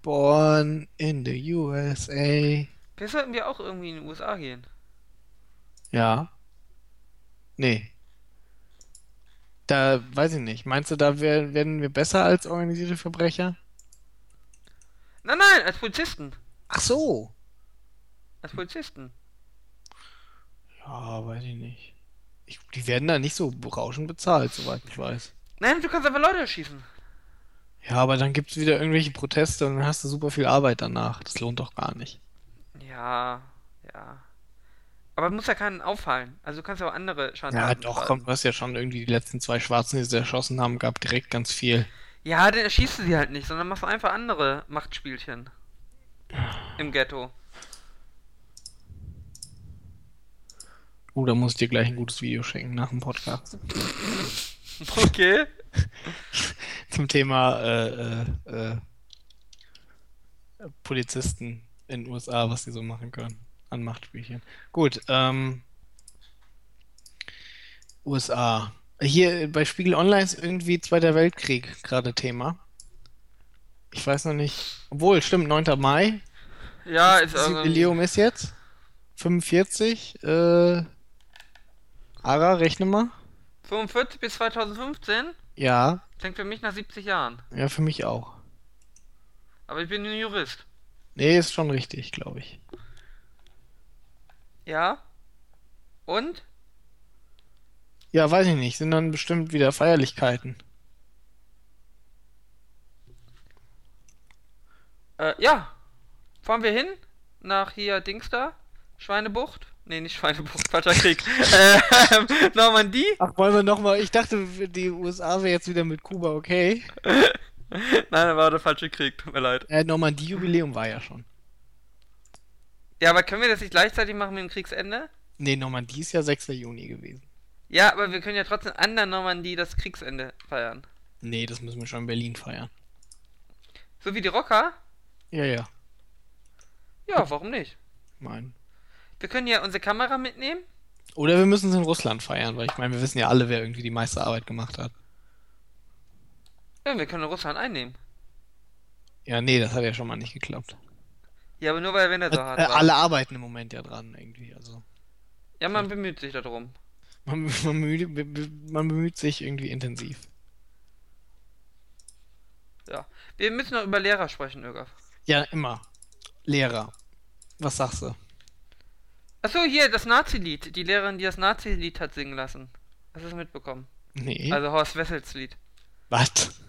Born in the USA. Vielleicht sollten wir auch irgendwie in die USA gehen. Ja. Nee. Da weiß ich nicht. Meinst du, da wär, werden wir besser als organisierte Verbrecher? Nein, nein, als Polizisten. Ach so. Als Polizisten. Ja, weiß ich nicht. Ich, die werden da nicht so berauschend bezahlt, soweit ich weiß. Nein, du kannst einfach Leute erschießen. Ja, aber dann gibt's wieder irgendwelche Proteste und dann hast du super viel Arbeit danach. Das lohnt doch gar nicht. Ja, ja. Aber muss ja keinen auffallen. Also du kannst ja auch andere Schaden Ja, doch, komm, du hast ja schon irgendwie die letzten zwei Schwarzen, die sie erschossen haben, gab direkt ganz viel. Ja, dann erschießt du sie halt nicht, sondern machst du einfach andere Machtspielchen. Im Ghetto. Oh, da muss ich dir gleich ein gutes Video schenken nach dem Podcast. Okay. Zum Thema äh, äh, äh, Polizisten in den USA, was die so machen können an Machtspielchen. Gut, ähm, USA. Hier bei Spiegel Online ist irgendwie Zweiter Weltkrieg gerade Thema. Ich weiß noch nicht. Obwohl, stimmt, 9. Mai. Ja, ist Das irgendwie. Jubiläum ist jetzt 45. Äh, Ara, rechne mal. 45 bis 2015? Ja, Klingt für mich nach 70 Jahren. ja, für mich auch. Aber ich bin ein Jurist. Nee, ist schon richtig, glaube ich. Ja? Und? Ja, weiß ich nicht. Sind dann bestimmt wieder Feierlichkeiten. Äh, ja. Fahren wir hin? Nach hier Dings da? Schweinebucht? Nee, nicht Schweinebucht, falscher Krieg. ähm, Normandie? Ach, wollen wir nochmal. Ich dachte, die USA wäre jetzt wieder mit Kuba okay. Nein, da war der falsche Krieg, tut mir leid. Äh, Normandie-Jubiläum war ja schon. Ja, aber können wir das nicht gleichzeitig machen mit dem Kriegsende? Nee, Normandie ist ja 6. Juni gewesen. Ja, aber wir können ja trotzdem an der Normandie das Kriegsende feiern. Nee, das müssen wir schon in Berlin feiern. So wie die Rocker? Ja, ja. Ja, warum nicht? Mein. Wir können ja unsere Kamera mitnehmen. Oder wir müssen es in Russland feiern, weil ich meine, wir wissen ja alle, wer irgendwie die meiste Arbeit gemacht hat. Ja, wir können Russland einnehmen. Ja, nee, das hat ja schon mal nicht geklappt. Ja, aber nur weil Wender so Äh, hart äh, war. alle arbeiten im Moment ja dran, irgendwie. Also Ja, man bemüht sich darum. man, man, bemüht, be- be- man bemüht sich irgendwie intensiv. Ja. Wir müssen noch über Lehrer sprechen, Ögaf. Ja, immer. Lehrer. Was sagst du? Achso, hier, das Nazi-Lied. Die Lehrerin, die das Nazi-Lied hat singen lassen. Hast du es mitbekommen? Nee. Also Horst Wessels Lied. Was?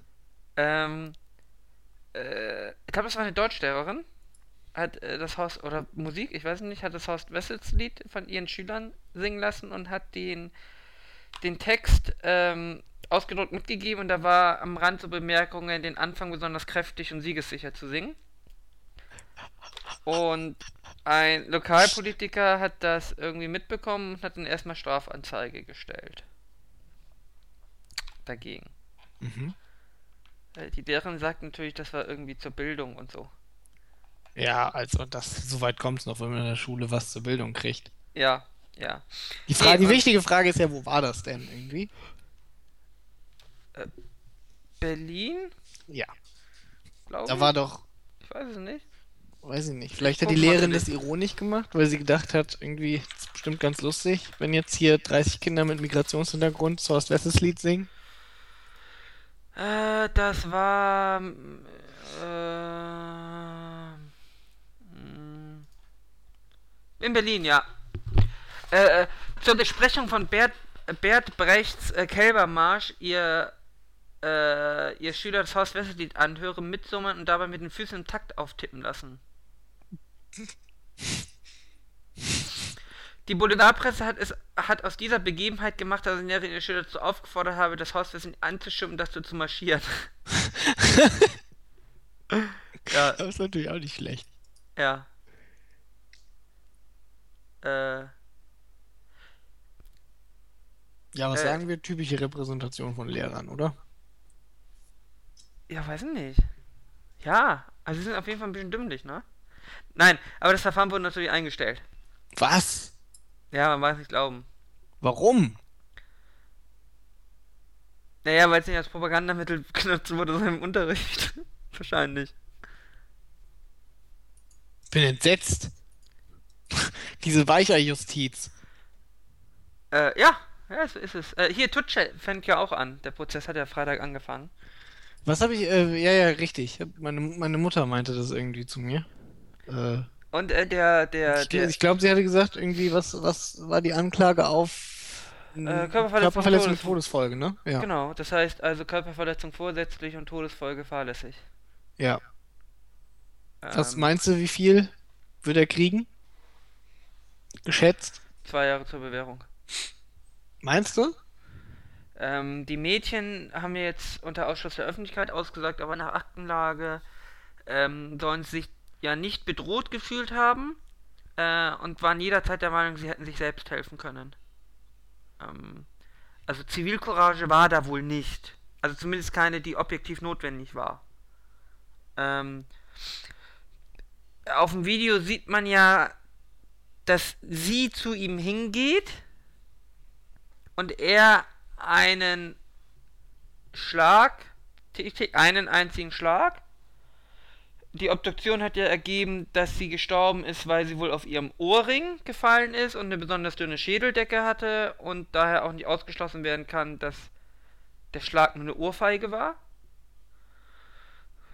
Ähm, äh, ich glaube, das war eine Deutschlehrerin. Hat äh, das Horst, oder Musik, ich weiß nicht, hat das Horst Wessels Lied von ihren Schülern singen lassen und hat den, den Text ähm, ausgedruckt mitgegeben und da war am Rand so Bemerkungen, den Anfang besonders kräftig und siegessicher zu singen. Und ein Lokalpolitiker hat das irgendwie mitbekommen und hat dann erstmal Strafanzeige gestellt. Dagegen. Mhm. Äh, Die Lehrerin sagt natürlich, das war irgendwie zur Bildung und so. Ja, also das, so weit kommt es noch, wenn man in der Schule was zur Bildung kriegt. Ja, ja. Die, Frage, die wichtige Frage ist ja, wo war das denn irgendwie? Berlin, Ja, glaube da war doch, Ich weiß es nicht. Weiß ich nicht, vielleicht hat die Lehrerin das ironisch gemacht, weil sie gedacht hat, irgendwie, das ist bestimmt ganz lustig, wenn jetzt hier 30 Kinder mit Migrationshintergrund zu Horst Wessels Lied singen. Äh, das war. Äh, mm, in Berlin, ja. Äh, äh, zur Besprechung von Bert, Bert Brechts äh, Kälbermarsch, ihr, äh, ihr Schüler das Haus Wessellied anhören, mitsummen und dabei mit den Füßen im Takt auftippen lassen. Die Boulevardpresse hat es hat aus dieser Begebenheit gemacht, dass ich ihre Schüler dazu aufgefordert habe, das Hauswissen anzustimmen und dazu zu marschieren. ja, Das ist natürlich auch nicht schlecht. ja. Äh, Ja, was Äh. sagen wir? Typische Repräsentation von Lehrern, oder? ja, weiß ich nicht. Ja, also sie sind auf jeden Fall ein bisschen dümmlich, ne? Nein, aber das Verfahren wurde natürlich eingestellt. Was? Ja, man mag es nicht glauben. Warum? Naja, weil es nicht als Propagandamittel genutzt wurde, sondern im Unterricht. Wahrscheinlich. Bin entsetzt. Diese Weicherjustiz. Äh, ja, ja, so ist es. Äh, hier, Twitch fängt ja auch an. Der Prozess hat ja Freitag angefangen. Was habe ich, äh, ja, ja, richtig. Meine, meine Mutter meinte das irgendwie zu mir. Äh, Und äh, der, der, ich der, ich glaube, sie hatte gesagt, irgendwie, was, was war die Anklage auf äh, Körperverletzung, Körperverletzung Todes- Todesfolge, ne? Ja. Genau, das heißt also Körperverletzung vorsätzlich und Todesfolge fahrlässig. ja. Was Ähm, meinst du, wie viel wird er kriegen? Geschätzt? Zwei Jahre zur Bewährung. Meinst du? Ähm, die Mädchen haben mir jetzt unter Ausschluss der Öffentlichkeit ausgesagt, aber nach Aktenlage ähm, sollen sie sich ja nicht bedroht gefühlt haben äh, und waren jederzeit der Meinung, sie hätten sich selbst helfen können. Ähm, also Zivilcourage war da wohl nicht. Also zumindest keine, die objektiv notwendig war. Ähm, auf dem Video sieht man ja, dass sie zu ihm hingeht und er einen Schlag, einen einzigen Schlag. Die Obduktion hat ja ergeben, dass sie gestorben ist, weil sie wohl auf ihrem Ohrring gefallen ist und eine besonders dünne Schädeldecke hatte und daher auch nicht ausgeschlossen werden kann, dass der Schlag nur eine Ohrfeige war.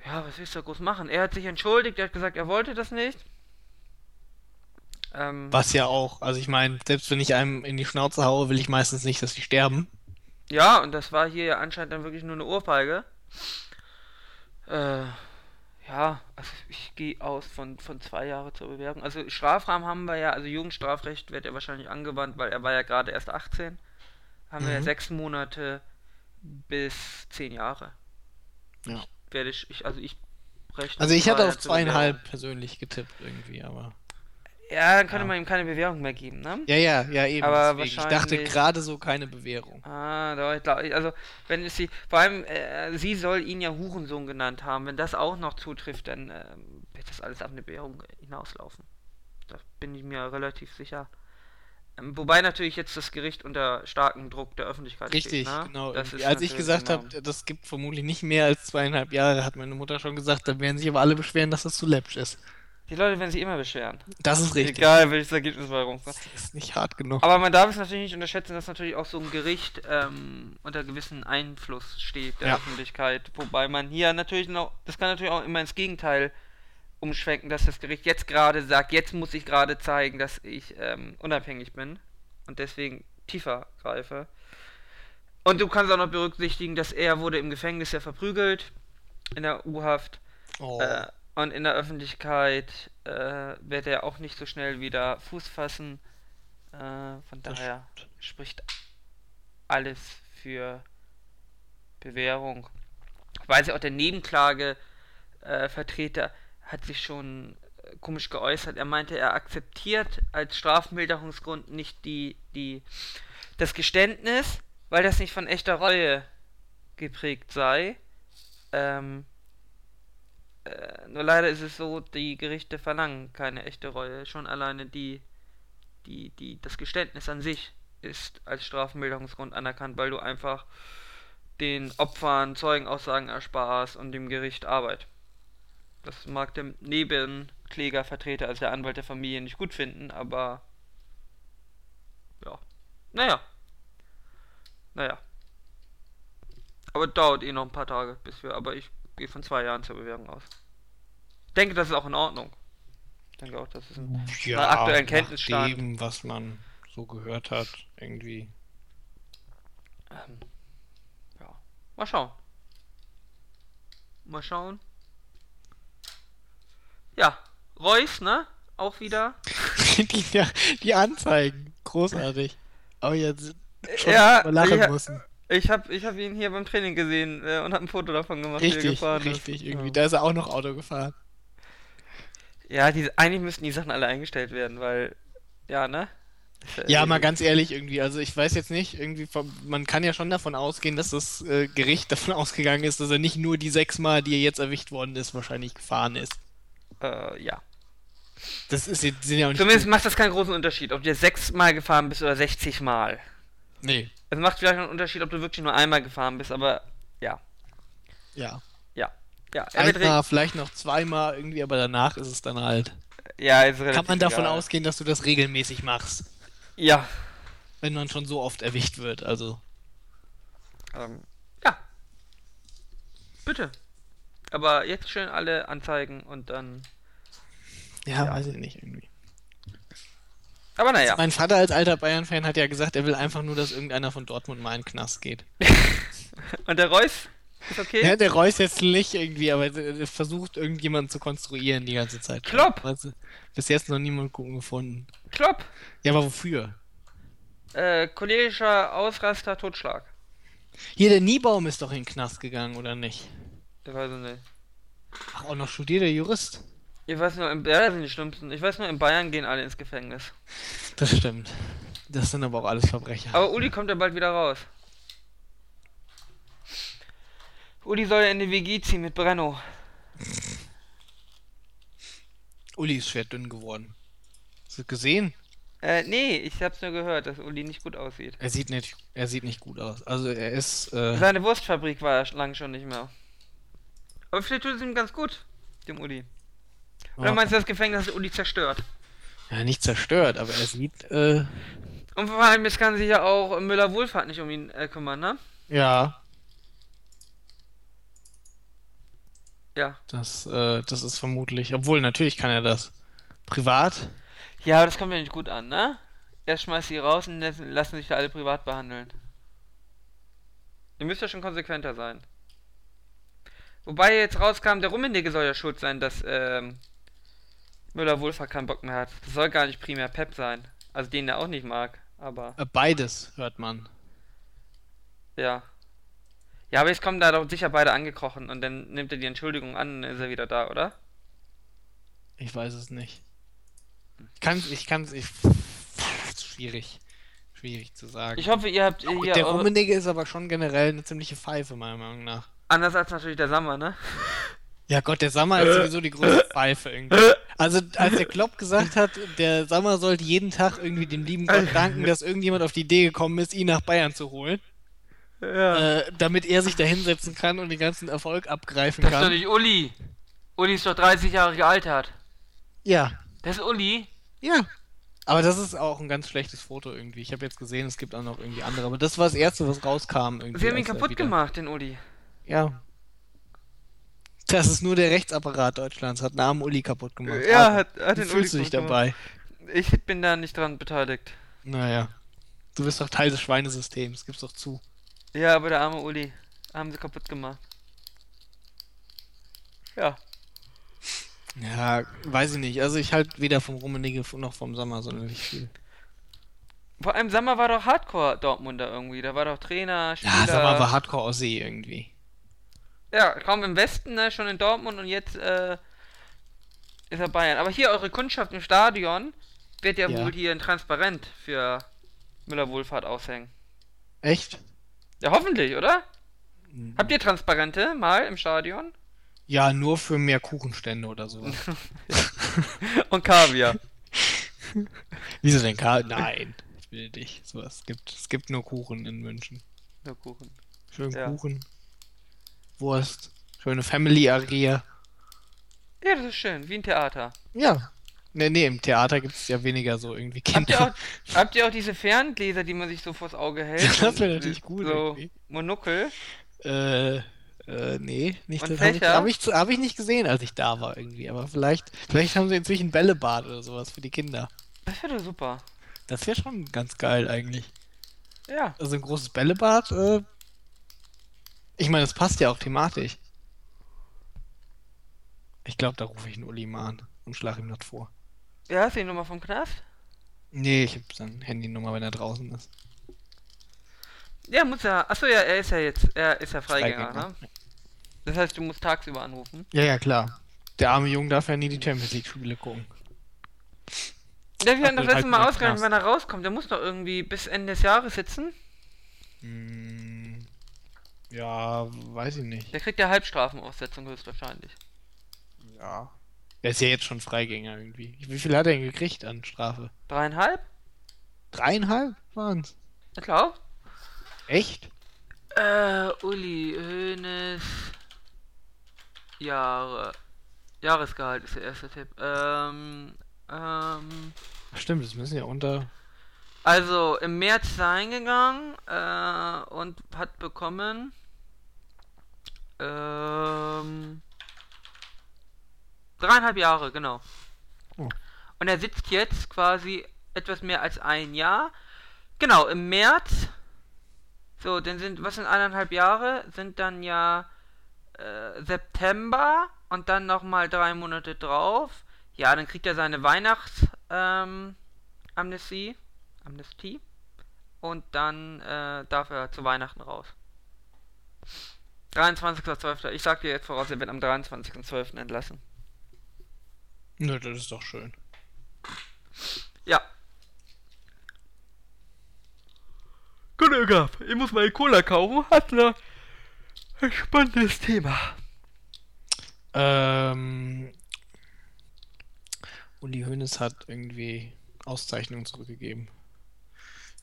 Ja, was willst du groß machen? Er hat sich entschuldigt, er hat gesagt, er wollte das nicht. Ähm, Was ja auch, also ich meine, selbst wenn ich einem in die Schnauze haue, will ich meistens nicht, dass sie sterben. Ja, und das war hier ja anscheinend dann wirklich nur eine Ohrfeige. Äh, ja, also ich gehe aus von, von zwei Jahren zur Bewährung. Also Strafrahmen haben wir ja, also Jugendstrafrecht wird ja wahrscheinlich angewandt, weil er war ja gerade erst 18. Haben wir ja Mhm. sechs Monate bis zehn Jahre. Ja. Werde ich, ich also ich rechne Also ich hatte auf zweieinhalb persönlich getippt irgendwie, aber. Ja, dann könnte Ja. man ihm keine Bewährung mehr geben, ne? Ja, ja, ja, eben. Aber deswegen. Ich dachte wahrscheinlich- gerade so keine Bewährung. Ah, da, ich glaub, also wenn es sie, vor allem äh, sie soll ihn ja Hurensohn genannt haben. Wenn das auch noch zutrifft, dann ähm, wird das alles auf eine Bewährung hinauslaufen. Da bin ich mir relativ sicher. Ähm, wobei natürlich jetzt das Gericht unter starkem Druck der Öffentlichkeit Richtig, steht. ne? genau. Das ist Als ich gesagt enorm. habe, das gibt vermutlich nicht mehr als zweieinhalb Jahre, hat meine Mutter schon gesagt, dann werden sich aber alle beschweren, dass das zu läppisch ist. Die Leute werden sich immer beschweren. Das ist richtig. Egal welches Ergebnis bei rumkommt. Das ist nicht hart genug. Aber man darf es natürlich nicht unterschätzen, dass natürlich auch so ein Gericht ähm, unter gewissen Einfluss steht der Ja. Öffentlichkeit. Wobei man hier natürlich noch, das kann natürlich auch immer ins Gegenteil umschwenken, dass das Gericht jetzt gerade sagt, jetzt muss ich gerade zeigen, dass ich ähm, unabhängig bin und deswegen tiefer greife. Und du kannst auch noch berücksichtigen, dass er wurde im Gefängnis ja verprügelt, in der U-Haft. Oh. Äh, und in der Öffentlichkeit äh, wird er auch nicht so schnell wieder Fuß fassen. Äh, von Das daher spricht alles für Bewährung. Weil sie auch der Nebenklagevertreter äh, hat sich schon äh, komisch geäußert. Er meinte, er akzeptiert als Strafmilderungsgrund nicht die, die, das Geständnis, weil das nicht von echter Reue geprägt sei. Ähm, äh, nur leider ist es so, die Gerichte verlangen keine echte Reue. Schon alleine die, die, die, das Geständnis an sich ist als Strafmilderungsgrund anerkannt, weil du einfach den Opfern Zeugenaussagen ersparst und dem Gericht Arbeit. Das mag der Nebenklägervertreter, also der Anwalt der Familie, nicht gut finden, aber ja. Naja. Naja. Aber dauert eh noch ein paar Tage, bis wir, aber ich gehe von zwei Jahren zur Bewährung aus. Denke, das ist auch in Ordnung. Ich denke auch, das ist ein ja, aktuellen Kenntnisstand. dem, was man so gehört hat, irgendwie. Ähm, ja. Mal schauen. Mal schauen. Ja, Reus, ne? Auch wieder. die, die Anzeigen, großartig. Aber jetzt schon Ja, mal lachen ja. müssen. Ich hab, ich hab ihn hier beim Training gesehen äh, und hab ein Foto davon gemacht, wie er Richtig, gefahren richtig, ist. irgendwie. Ja, Da ist er auch noch Auto gefahren. ja die, eigentlich müssten die Sachen alle eingestellt werden, weil, ja, ne? Ja, mal ganz ehrlich, irgendwie, also ich weiß jetzt nicht, irgendwie, vom, man kann ja schon davon ausgehen, dass das äh, Gericht davon ausgegangen ist, dass er nicht nur die sechs Mal, die er jetzt erwischt worden ist, wahrscheinlich gefahren ist. Äh, ja. Das ist sind ja auch nicht. Zumindest macht das keinen großen Unterschied, ob du jetzt sechsmal gefahren bist oder 60 Mal. Nee, Es macht vielleicht einen Unterschied, ob du wirklich nur einmal gefahren bist, aber ja. ja. Ja. Ja, Einmal, vielleicht noch zweimal irgendwie, aber danach ist es dann halt. ja, ist relativ Kann man davon egal. ausgehen, dass du das regelmäßig machst, Ja. wenn man schon so oft erwischt wird, also. Ähm, ja. Bitte. Aber jetzt schön alle anzeigen und dann. Ja, Ja. weiß ich nicht, irgendwie. Aber naja. Mein Vater als alter Bayern-Fan hat ja gesagt, er will einfach nur, dass irgendeiner von Dortmund mal in den Knast geht. Und der Reus? Ist okay? Ja, der Reus jetzt nicht irgendwie, aber er er versucht irgendjemanden zu konstruieren die ganze Zeit. Klopp. Du, bis jetzt noch niemand gefunden. Klopp. Ja, aber wofür? Äh, cholerischer Ausraster, Totschlag. Hier, der Niebaum ist doch in den Knast gegangen, oder nicht? Ich weiß es nicht. Ach, auch noch studierter Jurist. Ich weiß nur, ja, das sind die Schlimmsten. Ich weiß nur, in Bayern gehen alle ins Gefängnis. Das stimmt. Das sind aber auch alles Verbrecher. Aber Uli kommt ja bald wieder raus. Uli soll ja in die WG ziehen mit Brenno. Uli ist schwer dünn geworden. Hast du gesehen? Äh, nee, ich hab's nur gehört, dass Uli nicht gut aussieht. Er sieht nicht, er sieht nicht gut aus. Also er ist, äh, Seine Wurstfabrik war er lang schon nicht mehr. Aber vielleicht tut es ihm ganz gut, dem Uli. Oder ja, meinst du, das Gefängnis hat Uli zerstört? ja, nicht zerstört, aber er sieht, äh, Und vor allem, jetzt kann sich ja auch Müller-Wohlfahrt nicht um ihn äh, kümmern, ne? ja, Ja. das, äh, das ist vermutlich, obwohl natürlich kann er das. Privat? Ja, aber das kommt ja nicht gut an, ne? Erst schmeißt sie raus und lassen lassen sich da alle privat behandeln. Ihr müsst ja schon konsequenter sein. Wobei jetzt rauskam, der Rummenigge soll ja schuld sein, dass ähm, Müller-Wohlfahrt keinen Bock mehr hat. Das soll gar nicht primär Pep sein. Also den er auch nicht mag, aber Äh, beides hört man. ja. Ja, aber jetzt kommen da doch sicher beide angekrochen und dann nimmt er die Entschuldigung an und ist er wieder da, oder? Ich weiß es nicht. Ich kann ich kann's, ich, schwierig. Schwierig zu sagen. Ich hoffe, ihr habt hier der Rummenigge ist aber schon generell eine ziemliche Pfeife, meiner Meinung nach. anders als natürlich der Sommer, ne? Ja Gott, der Sommer ist sowieso die größte Pfeife irgendwie. Also als der Klopp gesagt hat, der Sommer sollte jeden Tag irgendwie dem lieben Gott danken, dass irgendjemand auf die Idee gekommen ist, ihn nach Bayern zu holen, Ja. äh, damit er sich da hinsetzen kann und den ganzen Erfolg abgreifen Das ist doch kann. nicht Uli. Uli ist doch 30 Jahre gealtert. Ja, Das ist Uli. ja. Aber das ist auch ein ganz schlechtes Foto irgendwie. Ich habe jetzt gesehen, es gibt auch noch irgendwie andere, aber das war das erste, was rauskam irgendwie. Sie haben ihn kaputt wieder- gemacht, den Uli. Ja. Das ist nur der Rechtsapparat Deutschlands, hat Namen Uli kaputt gemacht. Ja, hat- hat den fühlst Uli du dich kaputt dabei? Ich bin da nicht dran beteiligt. Naja. Du bist doch Teil des Schweinesystems, gib's doch zu. Ja, aber der arme Uli. Haben sie kaputt gemacht. Ja. Ja, weiß ich nicht. Also ich halt weder vom Rummenigge noch vom Sommer sonderlich viel. Vor allem Sommer war doch Hardcore Dortmunder irgendwie. Da war doch Trainer, Spieler. Ja, Sommer war Hardcore aus See irgendwie. Ja, kaum im Westen, ne, schon in Dortmund und jetzt äh, ist er Bayern. Aber hier eure Kundschaft im Stadion wird ja, Ja. wohl hier ein Transparent für Müller Wohlfahrt aushängen. Echt? Ja, hoffentlich, oder? Hm. Habt ihr Transparente mal im Stadion? Ja, nur für mehr Kuchenstände oder so. Und Kaviar. Wieso denn Karl? Nein, ich will dich. Sowas es gibt. Es gibt nur Kuchen in München. Nur Kuchen. Schön Ja. Kuchen. Wurst. Schöne Family-Aria. Ja, das ist schön, wie ein Theater. Ja. Nee, nee, im Theater gibt es ja weniger so irgendwie Habt ihr, Kinder. auch, habt ihr auch diese Ferngläser, die man sich so vors Auge hält? Das wär Und natürlich gut So irgendwie. Monokel. Äh, äh, nee, nicht Und das habe ich, hab ich, hab ich nicht gesehen, als ich da war irgendwie. Aber vielleicht, vielleicht haben sie inzwischen Bällebad oder sowas für die Kinder. Das wäre doch super. Das wäre schon ganz geil eigentlich. Ja. Also ein großes Bällebad, äh, ich meine, das passt ja auch thematisch. Ich glaube, da rufe ich einen Uli mal an und schlage ihm das vor. Ja, hast du die Nummer vom Knast? Nee, ich habe seine Handynummer, wenn er draußen ist. Ja, muss er. Achso, ja, er ist ja jetzt. Er ist ja Freigänger, ne? Das heißt, du musst tagsüber anrufen. Ja, ja, klar. Der arme Junge darf ja nie die Champions League Spiele gucken. Ja, wir hatten das Aktuell letzte Mal halt ausgerechnet, wenn er rauskommt. Der muss doch irgendwie bis Ende des Jahres sitzen. Hm, ja, weiß ich nicht. Der kriegt ja Halbstrafenaussetzung höchstwahrscheinlich. Ja. Er ist ja jetzt schon Freigänger irgendwie. Wie viel hat er denn gekriegt an Strafe? Dreieinhalb? Dreieinhalb waren's? Ich glaub. Echt? Äh, Uli Hoeneß. Jahre. Jahresgehalt ist der erste Tipp. Ähm, ähm. Stimmt, das müssen ja unter. Also im März ist er eingegangen äh, und hat bekommen ähm, dreieinhalb Jahre, genau. Oh. Und er sitzt jetzt quasi etwas mehr als ein Jahr. Genau, im März. So, dann sind, was sind eineinhalb Jahre? Sind dann ja äh, September und dann nochmal drei Monate drauf. Ja, dann kriegt er seine Weihnachts ähm. Amnestie. Und dann äh, darf er zu Weihnachten raus. 23.12. Ich sag dir jetzt voraus, er wird am 23.12. entlassen. Nö, das ist doch schön. Ja. Gut, Ögaf, ich muss mal Cola kaufen. Hat ein spannendes Thema. Ähm. Uli Hoeneß hat irgendwie Auszeichnungen zurückgegeben.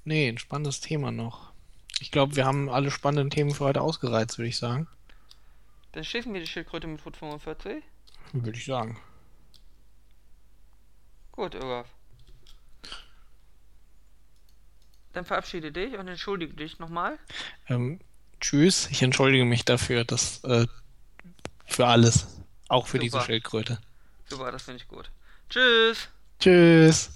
Nee, ein spannendes Thema noch. Ich glaube, wir haben alle spannenden Themen für heute ausgereizt, würde ich sagen. Dann schießen wir die Schildkröte mit Foot 45. Würde ich sagen. Gut, Ögaf. Dann verabschiede dich und entschuldige dich nochmal. Ähm, tschüss. Ich entschuldige mich dafür, dass äh, für alles. Auch für diese Super. Schildkröte. Super, das finde ich gut. Tschüss. Tschüss.